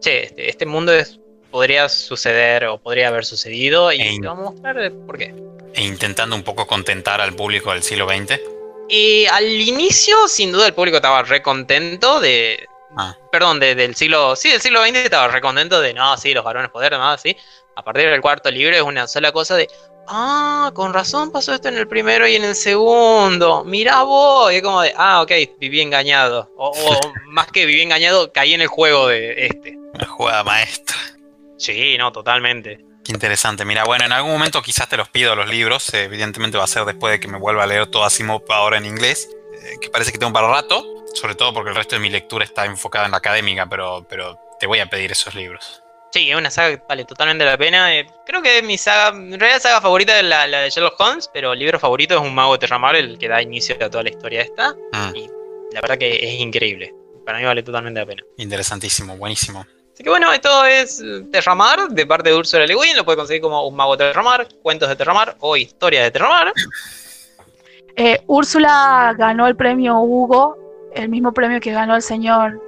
che, este, este mundo es, podría suceder o podría haber sucedido y Ey. te vamos a mostrar el por qué. E intentando un poco contentar al público del siglo XX. Y al inicio, sin duda, el público estaba re contento de. Ah. Perdón, de- del siglo. Sí, del siglo XX estaba re contento de. No, sí, los varones poder, demás, sí. A partir del cuarto libro es una sola cosa de. Ah, con razón pasó esto en el primero y en el segundo. Mirá vos. Y es como de. Ah, ok, viví engañado. O, o más que viví engañado, caí en el juego de este. Una jugada maestra. Sí, no, totalmente. Qué interesante. Mira, bueno, en algún momento quizás te los pido los libros. eh, evidentemente va a ser después de que me vuelva a leer todo Asimov ahora en inglés. eh, que parece que tengo para rato. Sobre todo porque el resto de mi lectura está enfocada en la académica, pero, pero te voy a pedir esos libros. Sí, es una saga que vale totalmente la pena. Eh, creo que es mi saga, en realidad saga favorita es la, la de Sherlock Holmes, pero el libro favorito es Un Mago de Terramar, el que da inicio a toda la historia esta. Mm, Y la verdad que es increíble. Para mí vale totalmente la pena. interesantísimo, buenísimo. Así que bueno, esto es Terramar de parte de Ursula Le Guin. Lo puede conseguir como Un Mago de Terramar, Cuentos de Terramar o Historia de Terramar. Eh, Úrsula ganó el premio Hugo, el mismo premio que ganó el señor,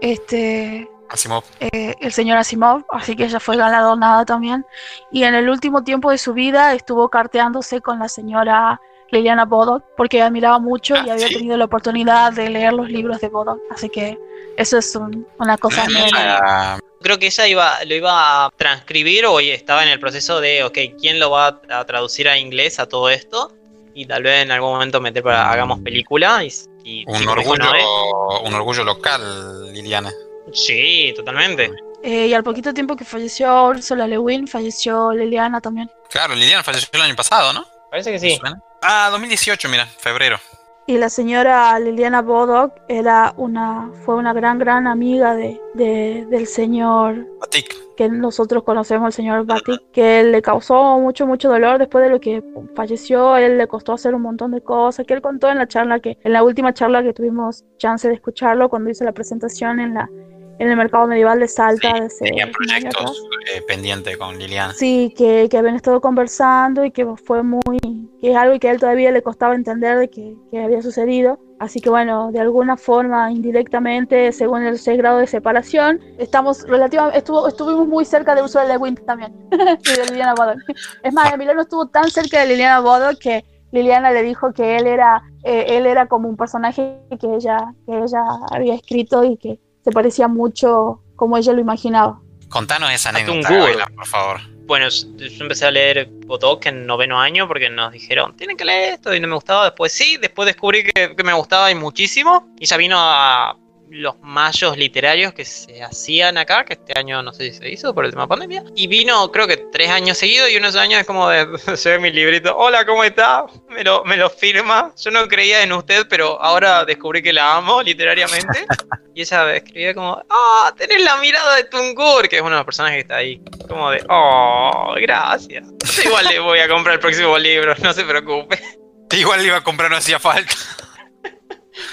este, Asimov. eh, el señor Asimov, así que ella fue galardonada también. Y en el último tiempo de su vida estuvo carteándose con la señora Liliana Bodoc, porque admiraba mucho y Ah, había ¿sí? tenido la oportunidad de leer los libros de Bodoc. Así que eso es un- una cosa muy- la- Creo que ella iba, lo iba a transcribir o estaba en el proceso de, ok, ¿quién lo va a traducir a inglés a todo esto? Y tal vez en algún momento meter para hagamos película. Y, y- un, orgullo, Noé, un orgullo local, Liliana. Sí, totalmente. Eh, y al poquito tiempo que falleció Ursula Le Guin, falleció Liliana también. Claro, Liliana falleció el año pasado, ¿no? Parece que ¿Me sí. Ah, 2018, mira, febrero. Y la señora Liliana Bodoc era una, fue una gran, gran amiga de, de- del señor Batik. que nosotros conocemos, el señor Batik, que le causó mucho, mucho dolor después de lo que falleció. Él le costó hacer un montón de cosas, que él contó en la charla, que en la última charla que tuvimos chance de escucharlo cuando hizo la presentación en la en el mercado medieval de Salta. Sí, hace tenía un año atrás. proyectos eh, pendientes con Liliana. Sí, que, que habían estado conversando y que fue muy, que es algo que a él todavía le costaba entender de que, que había sucedido. Así que bueno, de alguna forma, indirectamente, según el 6 grado de separación, estamos relativamente, estuvo, estuvimos muy cerca de Ursula Le Guin también, y de Liliana Bodoc. Es más, Emiliano estuvo tan cerca de Liliana Bodoc que Liliana le dijo que él era, eh, él era como un personaje que ella, que ella había escrito y que se parecía mucho como ella lo imaginaba. Contanos esa anécdota, Google. Gabriela, por favor. Bueno, yo empecé a leer Botok en noveno año porque nos dijeron, tienen que leer esto y no me gustaba. Después sí, después descubrí que, que me gustaba y muchísimo. Y ya vino a los mayos literarios que se hacían acá, que este año no sé si se hizo por el tema pandemia. Y vino creo que tres años seguidos y unos años es como de, se ve mi librito, hola, ¿cómo está? Me lo, me lo firma. Yo no creía en usted, pero ahora descubrí que la amo literariamente. y ella escribía como, ah, tenés la mirada de Tungur, que es uno de los personajes que está ahí. Como de, oh, gracias. Igual le voy a comprar el próximo libro, no se preocupe. Igual le iba a comprar, no hacía falta.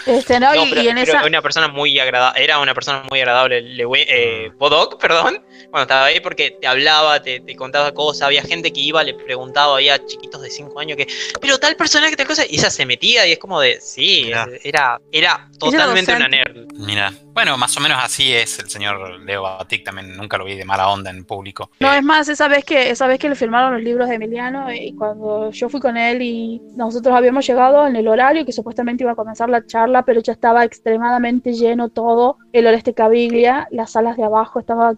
Este, ¿no? No, y, pero, y en pero esa... una persona muy agradable, era una persona muy agradable, Lewe- eh, Bodok, perdón, cuando estaba ahí porque te hablaba, te, te contaba cosas, había gente que iba, le preguntaba, había chiquitos de 5 años que, pero tal personaje, tal cosa, y ella se metía y es como de, sí, Mirá. era, era totalmente una nerd. Mira, bueno, más o menos así es el señor Leo Batik, también nunca lo vi de mala onda en público. No, Eh, es más, esa vez que esa vez que le firmaron los libros de Emiliano y cuando yo fui con él y nosotros habíamos llegado en el horario que supuestamente iba a comenzar la charla, pero ya estaba extremadamente lleno todo, el Oreste Caviglia, las salas de abajo estaban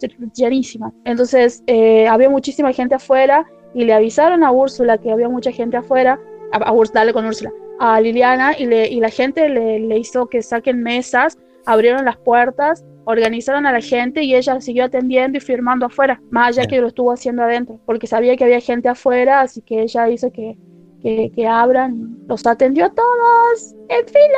Entonces, eh, había muchísima gente afuera y le avisaron a Úrsula que había mucha gente afuera, a, a dale con Úrsula, a Liliana y, le, y la gente le, le hizo que saquen mesas, abrieron las puertas organizaron a la gente y ella siguió atendiendo y firmando afuera, más allá Bien. que lo estuvo haciendo adentro, porque sabía que había gente afuera, así que ella hizo que, que, que abran, los atendió a todos, en fin.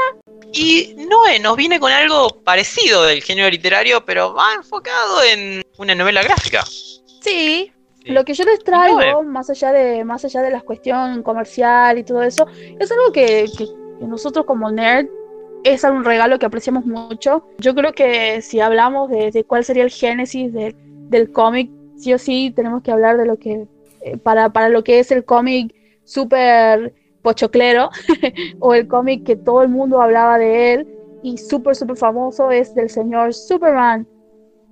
Y Noé nos viene con algo parecido del género literario, pero más enfocado en una novela gráfica. Sí, Sí. lo que yo les traigo, No, más allá de más allá de la cuestión comercial y todo eso, es algo que, que- que nosotros como nerd es un regalo que apreciamos mucho. Yo creo que si hablamos de, de cuál sería el génesis de- del cómic, sí o sí tenemos que hablar de lo que, eh, para, para lo que es el cómic súper pochoclero, o el cómic que todo el mundo hablaba de él, y súper, súper famoso, es del señor Superman,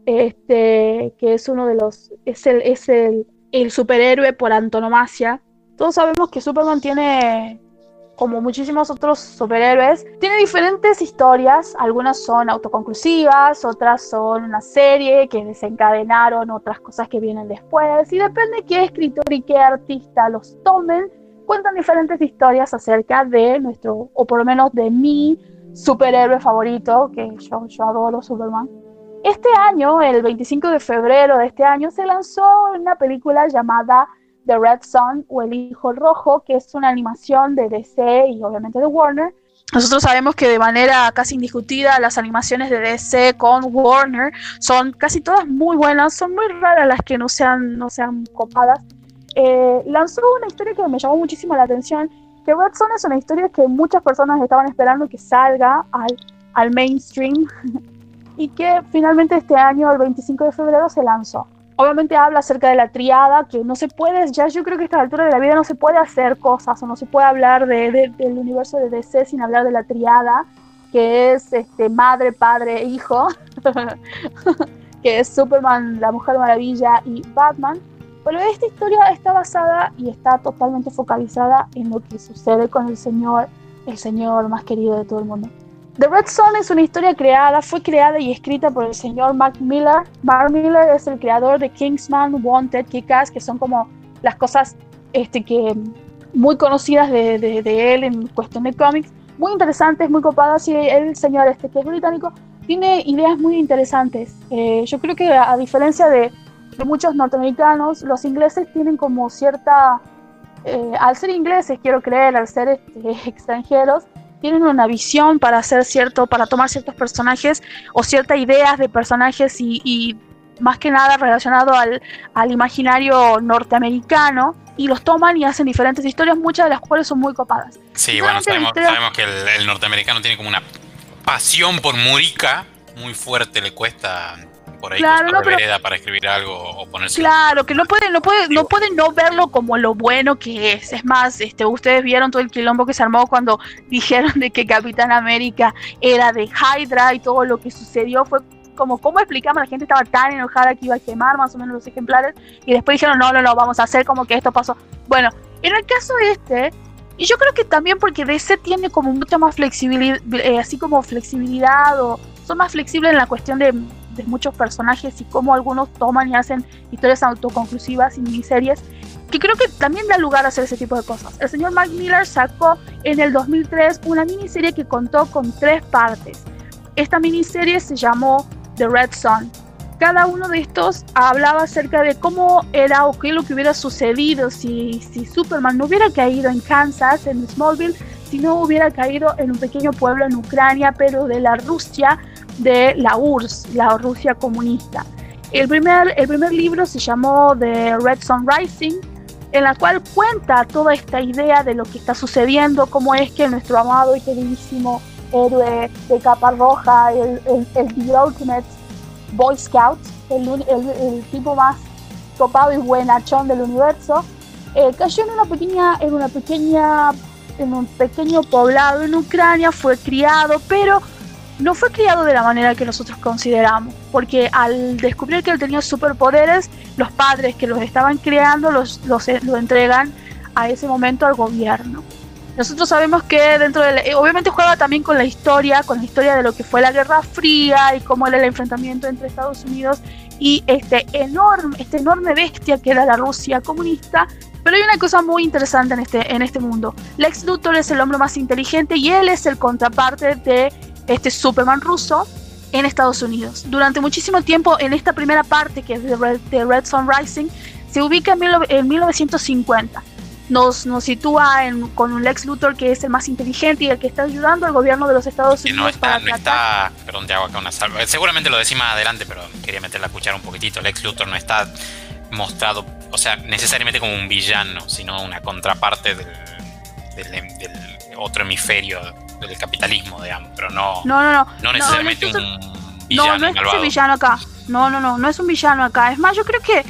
este, que es uno de los, es el, es el, el superhéroe por antonomasia. Todos sabemos que Superman tiene, como muchísimos otros superhéroes, tiene diferentes historias, algunas son autoconclusivas, otras son una serie que desencadenaron otras cosas que vienen después, y depende qué escritor y qué artista los tomen, cuentan diferentes historias acerca de nuestro, o por lo menos de mi superhéroe favorito, que yo, yo adoro Superman. Este año, el 25 de febrero de este año, se lanzó una película llamada The Red Sun o El Hijo Rojo, que es una animación de DC y obviamente de Warner, nosotros sabemos que de manera casi indiscutida las animaciones de DC con Warner son casi todas muy buenas, son muy raras las que no sean, no sean copadas. Eh, lanzó una historia que me llamó muchísimo la atención, que Red Son es una historia que muchas personas estaban esperando que salga al, al mainstream y que finalmente este año, el 25 de febrero, se lanzó. Obviamente habla acerca de la triada, que no se puede, ya yo creo que a esta altura de la vida no se puede hacer cosas o no se puede hablar de, del universo de DC sin hablar de la triada, que es este, madre, padre, hijo, que es Superman, la Mujer Maravilla y Batman. Pero esta historia está basada y está totalmente focalizada en lo que sucede con el señor, el señor más querido de todo el mundo. The Red Son es una historia creada, fue creada y escrita por el señor Mark Miller. Mark Miller es el creador de Kingsman, Wanted, Kick-Ass, que son como las cosas este, que, muy conocidas de, de, él en cuestión de cómics. Muy interesantes, muy copadas. Y el señor este, que es británico tiene ideas muy interesantes. Eh, yo creo que a, diferencia de, de, muchos norteamericanos, los ingleses tienen como cierta... Eh, al ser ingleses, quiero creer, al ser este, extranjeros, tienen una visión para hacer cierto, para tomar ciertos personajes o ciertas ideas de personajes y, más que nada relacionado al, al, imaginario norteamericano y los toman y hacen diferentes historias, muchas de las cuales son muy copadas. Sí, bueno, sabemos, sabemos que el, norteamericano tiene como una pasión por Murica muy fuerte, le cuesta por ahí claro, no, para escribir algo o ponerse claro que no pueden no puede no pueden no verlo como lo bueno que es. Es más este ustedes vieron todo el quilombo que se armó cuando dijeron de que Capitán América era de Hydra y todo lo que sucedió fue como cómo explicamos la gente estaba tan enojada que iba a quemar más o menos los ejemplares y después dijeron no no no vamos a hacer como que esto pasó bueno en el caso este y yo creo que también porque DC tiene como mucha más flexibilidad, eh, así como flexibilidad o son más flexibles en la cuestión de muchos personajes y cómo algunos toman y hacen historias autoconclusivas y miniseries, que creo que también da lugar a hacer ese tipo de cosas. El señor Mark Miller sacó en el 2003 una miniserie que contó con tres partes. Esta miniserie se llamó The Red Sun. Cada uno de estos hablaba acerca de cómo era o qué es lo que hubiera sucedido si, si Superman no hubiera caído en Kansas, en Smallville, si no hubiera caído en un pequeño pueblo en Ucrania, pero de la Rusia de la URSS, la Rusia comunista. El primer, el primer libro se llamó The Red Sun Rising, en la cual cuenta toda esta idea de lo que está sucediendo, cómo es que nuestro amado y queridísimo héroe de capa roja, el, el, el Ultimate Boy Scout, el, el, tipo más topado y buenachón del universo, eh, cayó en una pequeña, en una pequeña, en un pequeño poblado en Ucrania, fue criado, pero no fue criado de la manera que nosotros consideramos, porque al descubrir que él tenía superpoderes, los padres que los estaban creando los, los, lo entregan a ese momento al gobierno. Nosotros sabemos que dentro de... Eh, obviamente juega también con la historia, con la historia de lo que fue la Guerra Fría y cómo era el enfrentamiento entre Estados Unidos y este enorme, este enorme bestia que era la Rusia comunista. Pero hay una cosa muy interesante en este, en este mundo. Lex Luthor es el hombre más inteligente y él es el contraparte de este Superman ruso en Estados Unidos. Durante muchísimo tiempo, en esta primera parte, que es de Red, Sun Rising, se ubica en, 1950. Nos, nos sitúa con un Lex Luthor que es el más inteligente y el que está ayudando al gobierno de los Estados Unidos. no está, no está, perdón, te hago acá una salva. Seguramente lo decís más adelante, pero quería meter la cuchara un poquitito. Lex Luthor no está mostrado, o sea, necesariamente como un villano, sino una contraparte del, del otro hemisferio del capitalismo, digamos, pero no, no, no, no, necesariamente un villano. No, no es un villano acá. No, no, no, no es un villano acá. Es más, yo creo que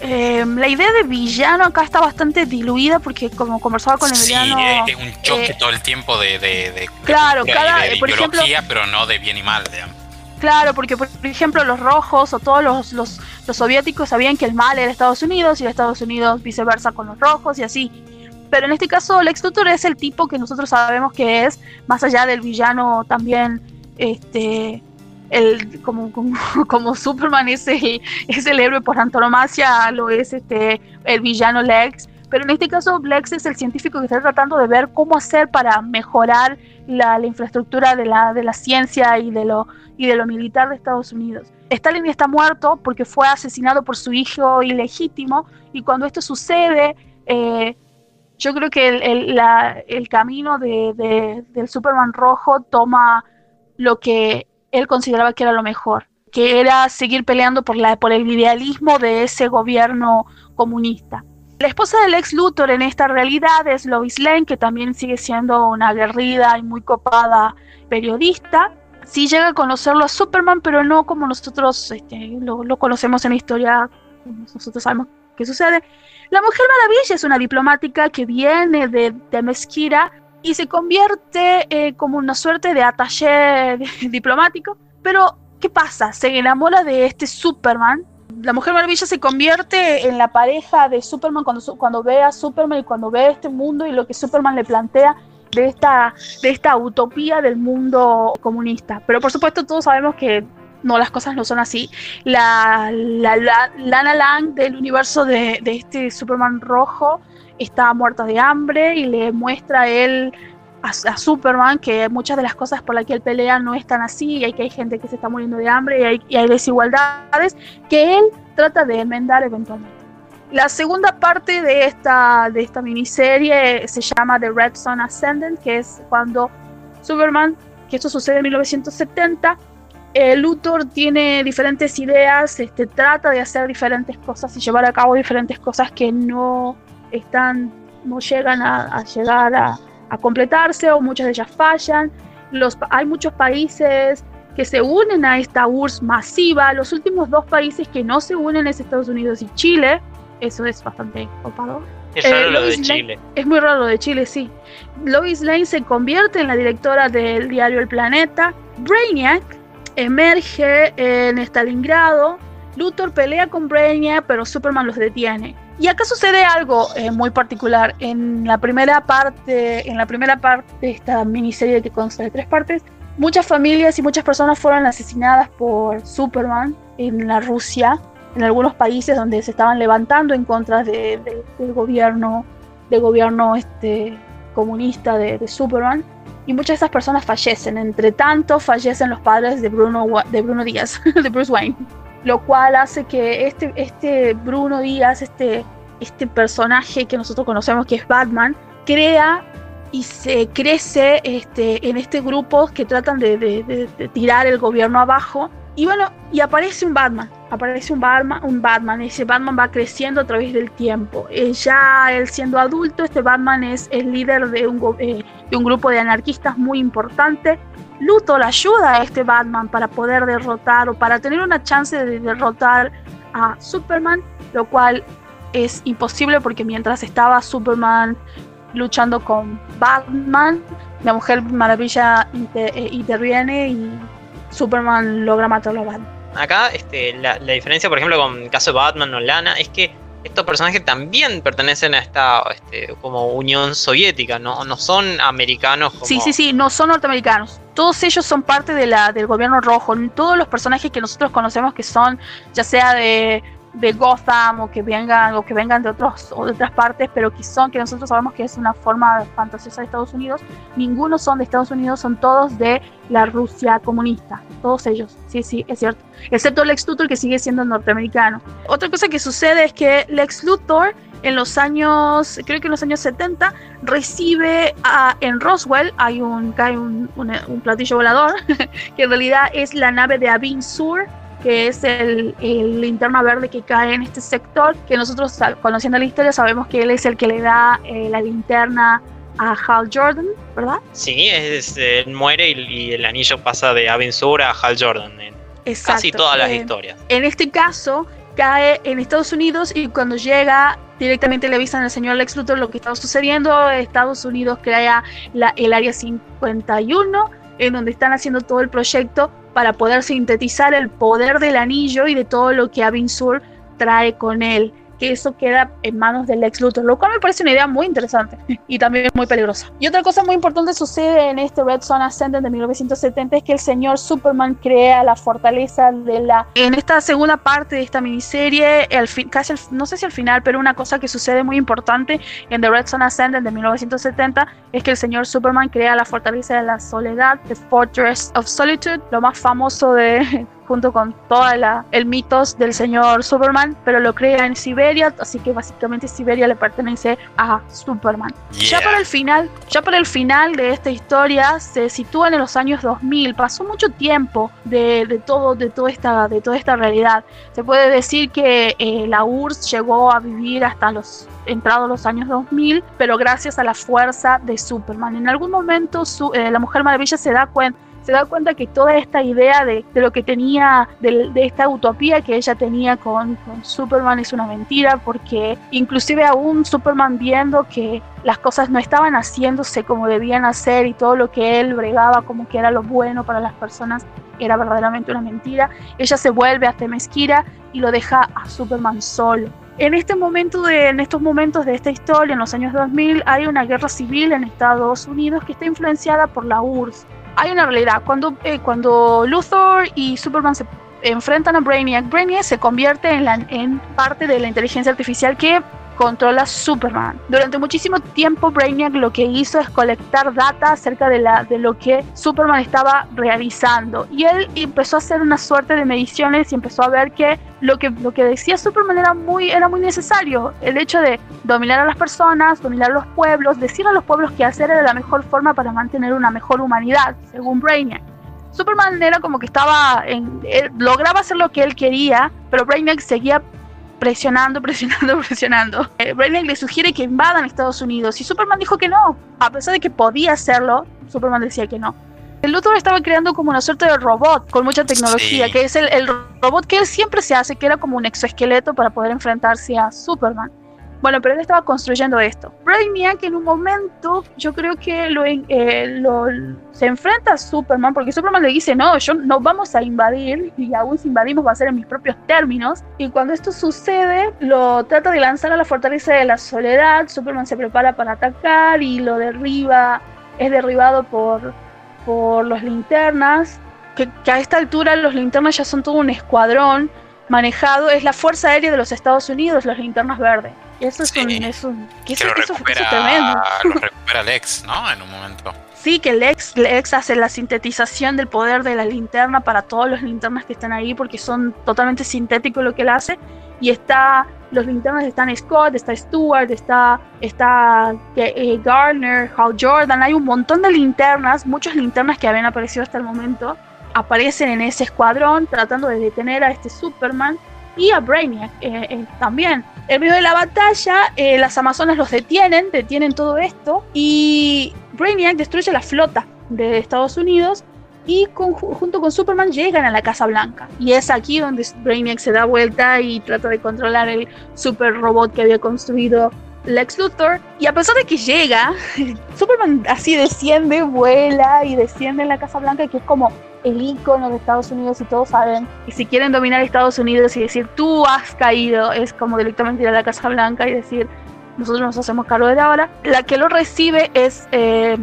eh, la idea de villano acá está bastante diluida porque como conversaba con Emiliano... Sí, es, un choque eh, todo el tiempo de, de, claro, cada, por ejemplo, pero no de bien y mal, digamos. Claro, porque por ejemplo los rojos o todos los, los, los soviéticos sabían que el mal era Estados Unidos y Estados Unidos viceversa con los rojos y así. Pero en este caso, Lex Luthor es el tipo que nosotros sabemos que es, más allá del villano también, este, el, como, como, Superman es el, es el héroe por antonomasia, lo es este, el villano Lex. Pero en este caso, Lex es el científico que está tratando de ver cómo hacer para mejorar la, la infraestructura de la, de la ciencia y de, lo, y de lo militar de Estados Unidos. Stalin está muerto porque fue asesinado por su hijo ilegítimo y cuando esto sucede, eh, Yo creo que el, camino de, del Superman rojo toma lo que él consideraba que era lo mejor, que era seguir peleando por, la, por el idealismo de ese gobierno comunista. La esposa del ex Luthor en esta realidad es Lois Lane, que también sigue siendo una aguerrida y muy copada periodista. Sí llega a conocerlo a Superman, pero no como nosotros este, lo, conocemos en la historia, nosotros sabemos qué sucede. La Mujer Maravilla es una diplomática que viene de, de Mesquira y se convierte eh, como una suerte de attaché diplomático. Pero, ¿qué pasa? Se enamora de este Superman la Mujer Maravilla se convierte en la pareja de Superman cuando, cuando ve a Superman y cuando ve este mundo y lo que Superman le plantea de esta, de esta utopía del mundo comunista. Pero por supuesto todos sabemos que no, las cosas no son así. La, la, Lana Lang del universo de, este Superman rojo está muerta de hambre y le muestra a él a, Superman que muchas de las cosas por las que él pelea no están así, y hay que hay gente que se está muriendo de hambre y hay, y hay desigualdades que él trata de enmendar eventualmente. La segunda parte de esta, de esta miniserie se llama The Red Sun Ascendant, que es cuando Superman, que esto sucede en 1970, eh, Luthor tiene diferentes ideas, este, trata de hacer diferentes cosas y llevar a cabo diferentes cosas que no están, no llegan a llegar a, a completarse o muchas de ellas fallan. Los, hay muchos países que se unen a esta URSS masiva. Los últimos dos países que no se unen es Estados Unidos y Chile. Eso es bastante copado. Es raro eh, lo de Chile. Es muy raro lo de Chile, sí. Lois Lane se convierte en la directora del diario El Planeta. Brainiac emerge en Stalingrado. Luthor pelea con Brainiac, pero Superman los detiene. Y acá sucede algo eh, muy particular. En la primera parte, en la primera parte de esta miniserie que consta de tres partes, muchas familias y muchas personas fueron asesinadas por Superman en la Rusia, en algunos países donde se estaban levantando en contra del gobierno, del gobierno este, comunista de, Superman. Y muchas de esas personas fallecen. Entre tanto, fallecen los padres de Bruno, de Bruno Díaz, de Bruce Wayne lo cual hace que este, este Bruno Díaz, este, este personaje que nosotros conocemos que es Batman, crea y se crece este, en este grupo que tratan de, tirar el gobierno abajo. Y bueno, y aparece un Batman, aparece un Batman, un Batman, ese Batman va creciendo a través del tiempo. Eh, ya él siendo adulto, este Batman es el líder de un, eh, de un grupo de anarquistas muy importante Luthor ayuda a este Batman para poder derrotar o para tener una chance de derrotar a Superman, lo cual es imposible porque mientras estaba Superman luchando con Batman, la Mujer Maravilla eh, interviene y Superman logra matarlo a Batman. Acá este, la, la diferencia, por ejemplo, con el caso de Batman o Lana, es que estos personajes también pertenecen a esta este, como Unión Soviética, ¿no? No son americanos. Sí, sí, sí, no son norteamericanos. Todos ellos son parte de la, del gobierno rojo. Todos los personajes que nosotros conocemos que son, ya sea de de Gotham o que vengan o que vengan de otros o de otras partes, pero que son que nosotros sabemos que es una forma fantasiosa de Estados Unidos, ninguno son de Estados Unidos, son todos de la Rusia comunista, todos ellos. Sí, sí, es cierto. Excepto Lex Luthor que sigue siendo norteamericano. Otra cosa que sucede es que Lex Luthor en los años, creo que en los años 70, recibe a, en Roswell, hay un, cae un, un, platillo volador, que en realidad es la nave de Abin Sur, que es el, linterna verde que cae en este sector, que nosotros conociendo la historia sabemos que él es el que le da eh, la linterna a Hal Jordan, ¿verdad? Sí, es, muere y, el anillo pasa de Sur a Hal Jordan en casi todas las historias. En este caso, cae en Estados Unidos y cuando llega directamente le avisan al señor Lex Luthor lo que estaba sucediendo. Estados Unidos crea la, el Área 51, en donde están haciendo todo el proyecto para poder sintetizar el poder del anillo y de todo lo que Abin Sur trae con él que eso queda en manos del ex Luthor, lo cual me parece una idea muy interesante y también muy peligrosa. Y otra cosa muy importante sucede en este Red Son Ascendant de 1970 es que el señor Superman crea la fortaleza de la... En esta segunda parte de esta miniserie, el casi no sé si al final, pero una cosa que sucede muy importante en The Red Son Ascendant de 1970 es que el señor Superman crea la fortaleza de la soledad, The Fortress of Solitude, lo más famoso de junto con toda la el mitos del señor Superman, pero lo crea en Siberia, así que básicamente Siberia le pertenece a Superman. Ya para el final, ya para el final de esta historia se sitúa en los años 2000. Pasó mucho tiempo de, todo de toda esta de toda esta realidad. Se puede decir que eh, la URSS llegó a vivir hasta los entrados los años 2000, pero gracias a la fuerza de Superman. En algún momento eh, la Mujer Maravilla se da cuenta se da cuenta que toda esta idea de, lo que tenía, de, esta utopía que ella tenía con, Superman es una mentira, porque inclusive aún Superman viendo que las cosas no estaban haciéndose como debían hacer y todo lo que él bregaba como que era lo bueno para las personas era verdaderamente una mentira, ella se vuelve a Temesquira y lo deja a Superman solo. En, este momento de, en estos momentos de esta historia, en los años 2000, hay una guerra civil en Estados Unidos que está influenciada por la URSS hay una realidad. Cuando, eh, cuando Luthor y Superman se enfrentan a Brainiac, Brainiac se convierte en, la, en parte de la inteligencia artificial que controla Superman. Durante muchísimo tiempo Brainiac lo que hizo es colectar data acerca de, lo que Superman estaba realizando y él empezó a hacer una suerte de mediciones y empezó a ver que lo que, decía Superman era muy, era muy necesario. El hecho de dominar a las personas, dominar a los pueblos, decir a los pueblos qué hacer era la mejor forma para mantener una mejor humanidad, según Brainiac. Superman era como que estaba en, lograba hacer lo que él quería, pero Brainiac seguía presionando, presionando, presionando. Eh, le sugiere que invadan Estados Unidos y Superman dijo que no. A pesar de que podía hacerlo, Superman decía que no. El Luthor estaba creando como una suerte de robot con mucha tecnología, que es el, el robot que él siempre se hace, que era como un exoesqueleto para poder enfrentarse a Superman. Bueno, pero él estaba construyendo esto. Brainiac en un momento, yo creo que lo, eh, lo, se enfrenta a Superman, porque Superman le dice, no, yo no vamos a invadir, y aún si invadimos va a ser en mis propios términos. Y cuando esto sucede, lo trata de lanzar a la fortaleza de la soledad, Superman se prepara para atacar y lo derriba, es derribado por, por los linternas, que, que a esta altura los linternas ya son todo un escuadrón manejado, es la Fuerza Aérea de los Estados Unidos, los linternas verdes. Eso es un. Eso, que eso, lo, recupera, tremendo. lo recupera Lex, ¿no? En un momento. Sí, que Lex, Lex hace la sintetización del poder de la linterna para todos los linternas que están ahí, porque son totalmente sintéticos lo que él hace. Y está. Los linternas están Scott, está Stewart, está, está eh, Garner, Hal Jordan. Hay un montón de linternas, muchas linternas que habían aparecido hasta el momento. Aparecen en ese escuadrón tratando de detener a este Superman y a Brainiac eh, eh, también. En medio de la batalla, eh, las Amazonas los detienen, detienen todo esto y Brainiac destruye la flota de Estados Unidos y junto con Superman llegan a la Casa Blanca. Y es aquí donde Brainiac se da vuelta y trata de controlar el super robot que había construido Lex Luthor. Y a pesar de que llega, Superman así desciende, vuela y desciende en la Casa Blanca, que es como el icono de Estados Unidos y todos saben. Y si quieren dominar Estados Unidos y decir tú has caído, es como directamente ir a la Casa Blanca y decir nosotros nos hacemos cargo de ahora. La que lo recibe es eh,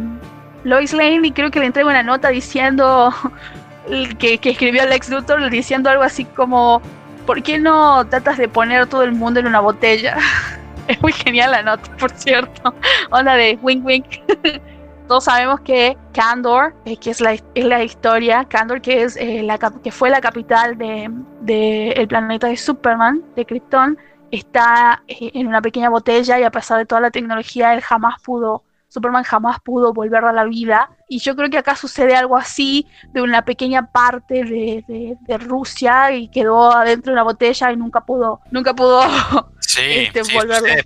Lois Lane y creo que le entrega una nota diciendo que, que escribió Lex Luthor diciendo algo así como ¿por qué no tratas de poner todo el mundo en una botella? Es muy genial la nota, por cierto. Onda de wink wink. Todos sabemos que Kandor, eh, que es la, es la historia, Kandor que, es, eh, la, que fue la capital del de, el planeta de Superman, de Krypton, está eh, en una pequeña botella y a pesar de toda la tecnología, él jamás pudo, Superman jamás pudo volver a la vida. Y yo creo que acá sucede algo así de una pequeña parte de, de, Rusia y quedó adentro de una botella y nunca pudo, nunca pudo sí, este,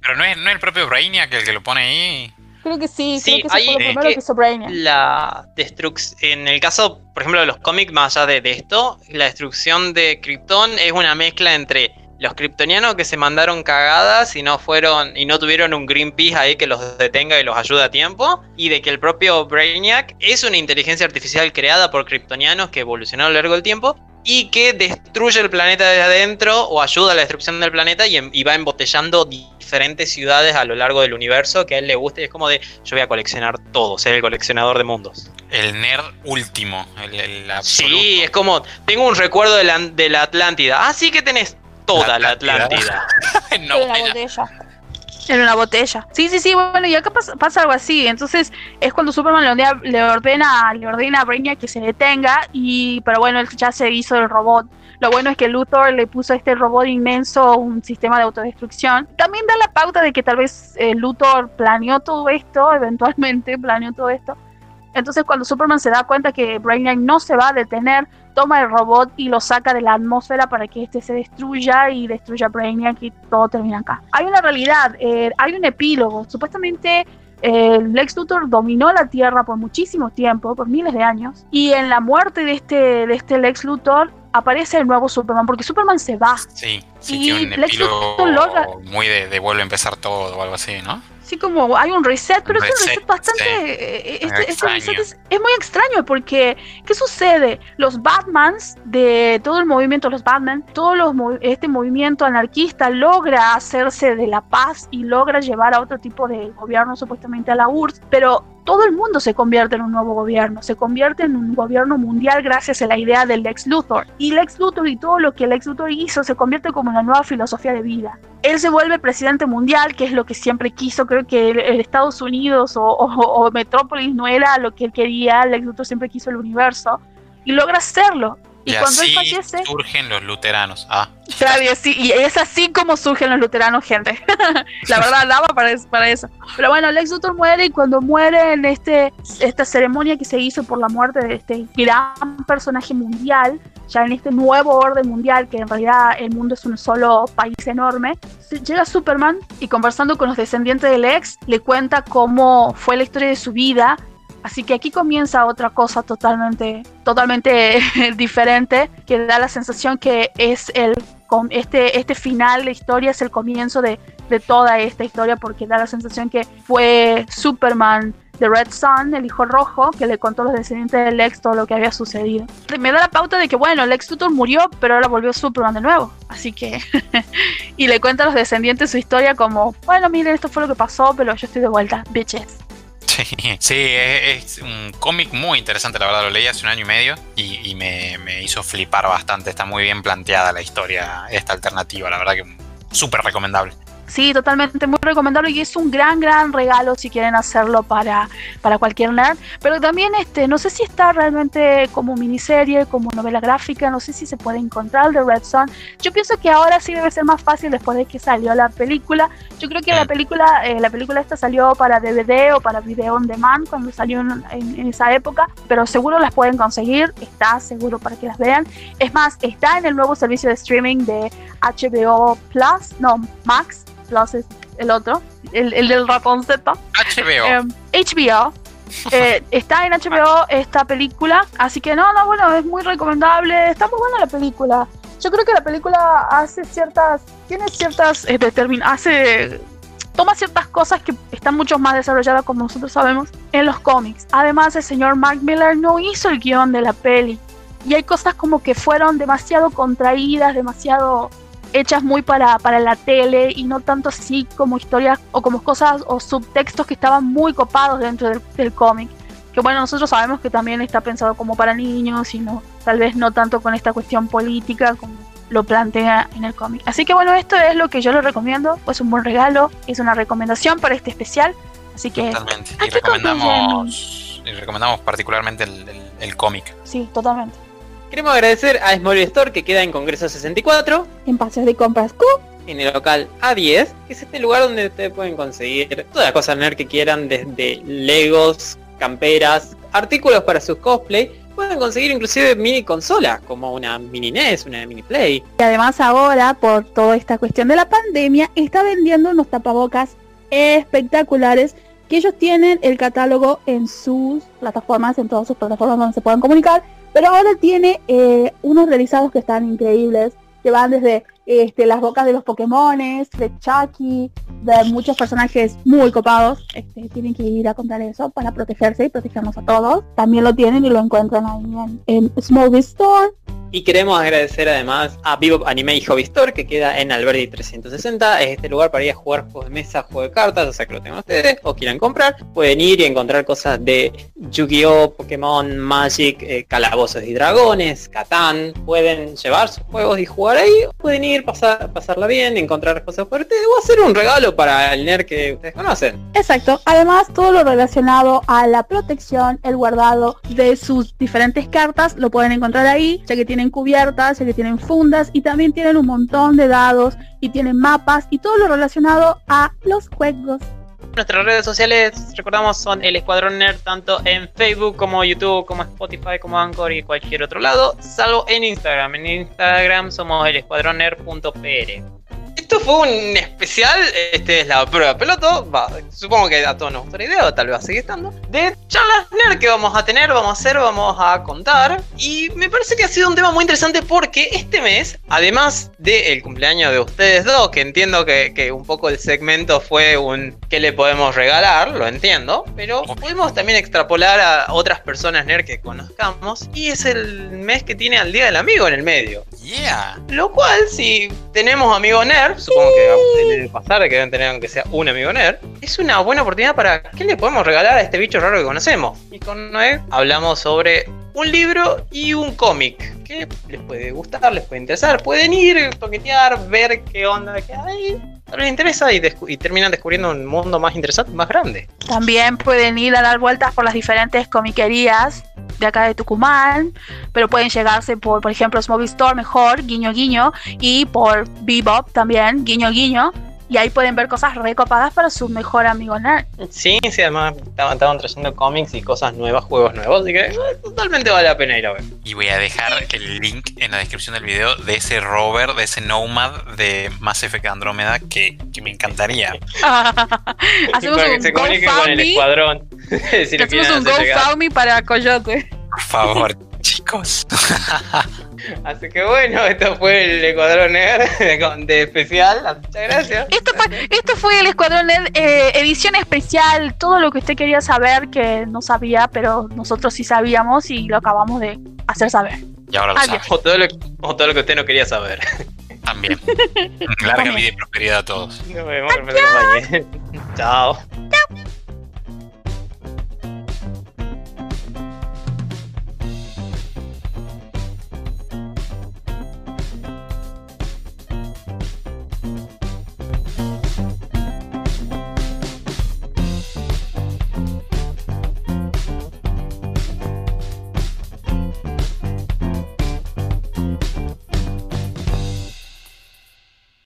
pero no es, no es el propio Brainiac el que lo pone ahí. Creo que sí, sí creo que eso fue lo primero que hizo Brainiac. La destrucción, en el caso, por ejemplo, de los cómics, más allá de, de esto, la destrucción de Krypton es una mezcla entre los kryptonianos que se mandaron cagadas y no fueron y no tuvieron un Greenpeace ahí que los detenga y los ayude a tiempo y de que el propio Brainiac es una inteligencia artificial creada por kryptonianos que evolucionó a lo largo del tiempo y que destruye el planeta desde adentro o ayuda a la destrucción del planeta y, va embotellando diferentes ciudades a lo largo del universo que a él le gusta y es como de yo voy a coleccionar todo, ser el coleccionador de mundos. El nerd último, el, Sí, es como, tengo un recuerdo de la, de la Atlántida. Ah, sí que tenés toda la Atlántida. no, En una botella. Sí, sí, sí, bueno, y acá pasa, pasa algo así. Entonces es cuando Superman le ordena, le ordena, le ordena a Brainiac que se detenga, y pero bueno, él ya se hizo el robot. Lo bueno es que Luthor le puso a este robot inmenso un sistema de autodestrucción. También da la pauta de que tal vez eh, Luthor planeó todo esto, eventualmente planeó todo esto. Entonces cuando Superman se da cuenta que Brainiac no se va a detener, toma el robot y lo saca de la atmósfera para que este se destruya y destruya a Brainiac y todo termina acá. Hay una realidad, eh, hay un epílogo. Supuestamente eh, Lex Luthor dominó la Tierra por muchísimo tiempo, por miles de años, y en la muerte de este, de este Lex Luthor aparece el nuevo Superman, porque Superman se va. Sí, sí, tiene un epílogo muy de, de vuelve a empezar todo o algo así, ¿no? Sí, como hay un reset, pero es un reset bastante. Eh, eh, este, este reset es, muy extraño porque, ¿qué sucede? Los Batmans de todo el movimiento, los Batman, todo los, este movimiento anarquista logra hacerse de la paz y logra llevar a otro tipo de gobierno, supuestamente a la URSS, pero todo el mundo se convierte en un nuevo gobierno, se convierte en un gobierno mundial gracias a la idea del Lex Luthor. Y Lex Luthor y todo lo que Lex Luthor hizo se convierte como una nueva filosofía de vida. Él se vuelve presidente mundial, que es lo que siempre quiso, creo que el, Estados Unidos o, Metrópolis no era lo que él quería, Lex Luthor siempre quiso el universo, y logra hacerlo. Y, cuando él fallece. Surgen los luteranos. Ah. Claro, y, es así como surgen los luteranos, gente. la verdad, daba para, para eso. Pero bueno, Lex Luthor muere y cuando muere en este, esta ceremonia que se hizo por la muerte de este gran personaje mundial, ya en este nuevo orden mundial, que en realidad el mundo es un solo país enorme, llega Superman y conversando con los descendientes del ex, le cuenta cómo fue la historia de su vida Así que aquí comienza otra cosa totalmente, totalmente diferente, que da la sensación que es el este, este final de historia es el comienzo de, de toda esta historia, porque da la sensación que fue Superman de Red Sun, el hijo rojo, que le contó a los descendientes del Lex todo lo que había sucedido. Me da la pauta de que, bueno, Lex Luthor murió, pero ahora volvió Superman de nuevo. Así que. y le cuenta a los descendientes su historia como, bueno, miren, esto fue lo que pasó, pero yo estoy de vuelta, bitches. Sí, es, un cómic muy interesante, la verdad, lo leí hace un año y medio y, me, me, hizo flipar bastante. Está muy bien planteada la historia, esta alternativa, la verdad que súper recomendable. Sí, totalmente muy recomendable y es un gran, gran regalo si quieren hacerlo para, para cualquier nerd. Pero también, este, no sé si está realmente como miniserie, como novela gráfica, no sé si se puede encontrar de Red Son. Yo pienso que ahora sí debe ser más fácil después de que salió la película. Yo creo que la película, eh, la película esta salió para DVD o para video on demand cuando salió en, en esa época, pero seguro las pueden conseguir, está seguro para que las vean. Es más, está en el nuevo servicio de streaming de HBO Plus, no, Max Plus es el otro, el, el del Z. HBO. HBO. Em, eh, está en HBO esta película, así que no, no, bueno, es muy recomendable, está muy buena la película. Yo creo que la película hace ciertas, tiene ciertas, eh, hace, toma ciertas cosas que están mucho más desarrolladas, como nosotros sabemos, en los cómics. Además, el señor Mark Miller no hizo el guion de la peli. Y hay cosas como que fueron demasiado contraídas, demasiado hechas muy para, para la tele y no tanto así como historias o como cosas o subtextos que estaban muy copados dentro del, cómic. Que bueno, nosotros sabemos que también está pensado como para niños y no, tal vez no tanto con esta cuestión política como lo plantea en el cómic. Así que bueno, esto es lo que yo le recomiendo, pues un buen regalo, es una recomendación para este especial. Así que... Totalmente. Y recomendamos, y recomendamos particularmente el, el, el cómic. Sí, totalmente. Queremos agradecer a Small Store que queda en Congreso 64. En Paseos de Compras Q. En el local A10, que es este lugar donde ustedes pueden conseguir todas las cosas nerd que quieran, desde Legos, camperas, artículos para sus cosplay. Pueden conseguir inclusive mini consolas, como una mini NES, una mini Play. Y además ahora, por toda esta cuestión de la pandemia, está vendiendo unos tapabocas espectaculares que ellos tienen el catálogo en sus plataformas, en todas sus plataformas donde se puedan comunicar pero ahora tiene eh, unos realizados que están increíbles, que van desde este, las bocas de los Pokémones, de Chucky, de muchos personajes muy copados. Este, tienen que ir a comprar eso para protegerse y protegernos a todos. También lo tienen y lo encuentran ahí en, en Store. Y queremos agradecer además a Vivo Anime y Hobby Store que queda en Alberti 360. Es este lugar para ir a jugar juegos de mesa, juegos de cartas, o sea que lo tengan ustedes o quieran comprar. Pueden ir y encontrar cosas de Yu-Gi-Oh, Pokémon, Magic, eh, Calabozos y Dragones, Catán. Pueden llevar sus juegos y jugar ahí. Pueden ir pasar, pasarla bien, encontrar cosas fuertes o hacer un regalo para el nerd que ustedes conocen. Exacto. Además, todo lo relacionado a la protección, el guardado de sus diferentes cartas, lo pueden encontrar ahí, ya que tienen cubiertas, ya que tienen fundas y también tienen un montón de dados y tienen mapas y todo lo relacionado a los juegos. Nuestras redes sociales, recordamos, son el Escuadrón Nerd tanto en Facebook como YouTube, como Spotify, como Anchor y cualquier otro lado, salvo en Instagram. En Instagram somos el escuadronnerd.pr. Esto fue un especial, este es la prueba piloto, va, supongo que a todos nos gusta la idea, o tal vez seguir estando, de charlas nerd que vamos a tener, vamos a hacer, vamos a contar. Y me parece que ha sido un tema muy interesante porque este mes, además del cumpleaños de ustedes dos, que entiendo que, que un poco el segmento fue un ¿qué le podemos regalar? Lo entiendo, pero podemos también extrapolar a otras personas nerd que conozcamos. Y es el mes que tiene al Día del Amigo en el medio. Yeah. Lo cual, si tenemos amigos nerd, supongo que debe pasar que deben tener aunque sea un amigo nerd, es una buena oportunidad para ¿qué le podemos regalar a este bicho raro que conocemos? Y con Noé hablamos sobre un libro y un cómic que les puede gustar, les puede interesar, pueden ir, toquetear, ver qué onda que hay. Les interesa y, y terminan descubriendo un mundo más interesante, más grande. También pueden ir a dar vueltas por las diferentes comiquerías de acá de Tucumán, pero pueden llegarse por, por ejemplo, Smobile Store mejor, guiño guiño, y por Bebop también, guiño guiño, y ahí pueden ver cosas recopadas para su mejor amigo nerd. Sí, sí, además estaban, estaban trayendo cómics y cosas nuevas, juegos nuevos, así que eh, totalmente vale la pena ir a ver. Y voy a dejar el link en la descripción del video de ese rover, de ese Nomad de Mass Effect Andrómeda que, que me encantaría. Hacemos Para que un se comuniquen con el escuadrón. si Hacemos un. GoFundMe para Coyote. Por favor, chicos. Así que bueno, esto fue el Escuadrón Nerd de, especial. Muchas gracias. Esto fue, esto fue el Escuadrón Nerd, eh, edición especial, todo lo que usted quería saber que no sabía, pero nosotros sí sabíamos y lo acabamos de hacer saber. Y ahora lo saben O todo, lo, o todo lo que usted no quería saber. también. Larga vida y prosperidad a todos. Nos vemos. acompañe. Chao.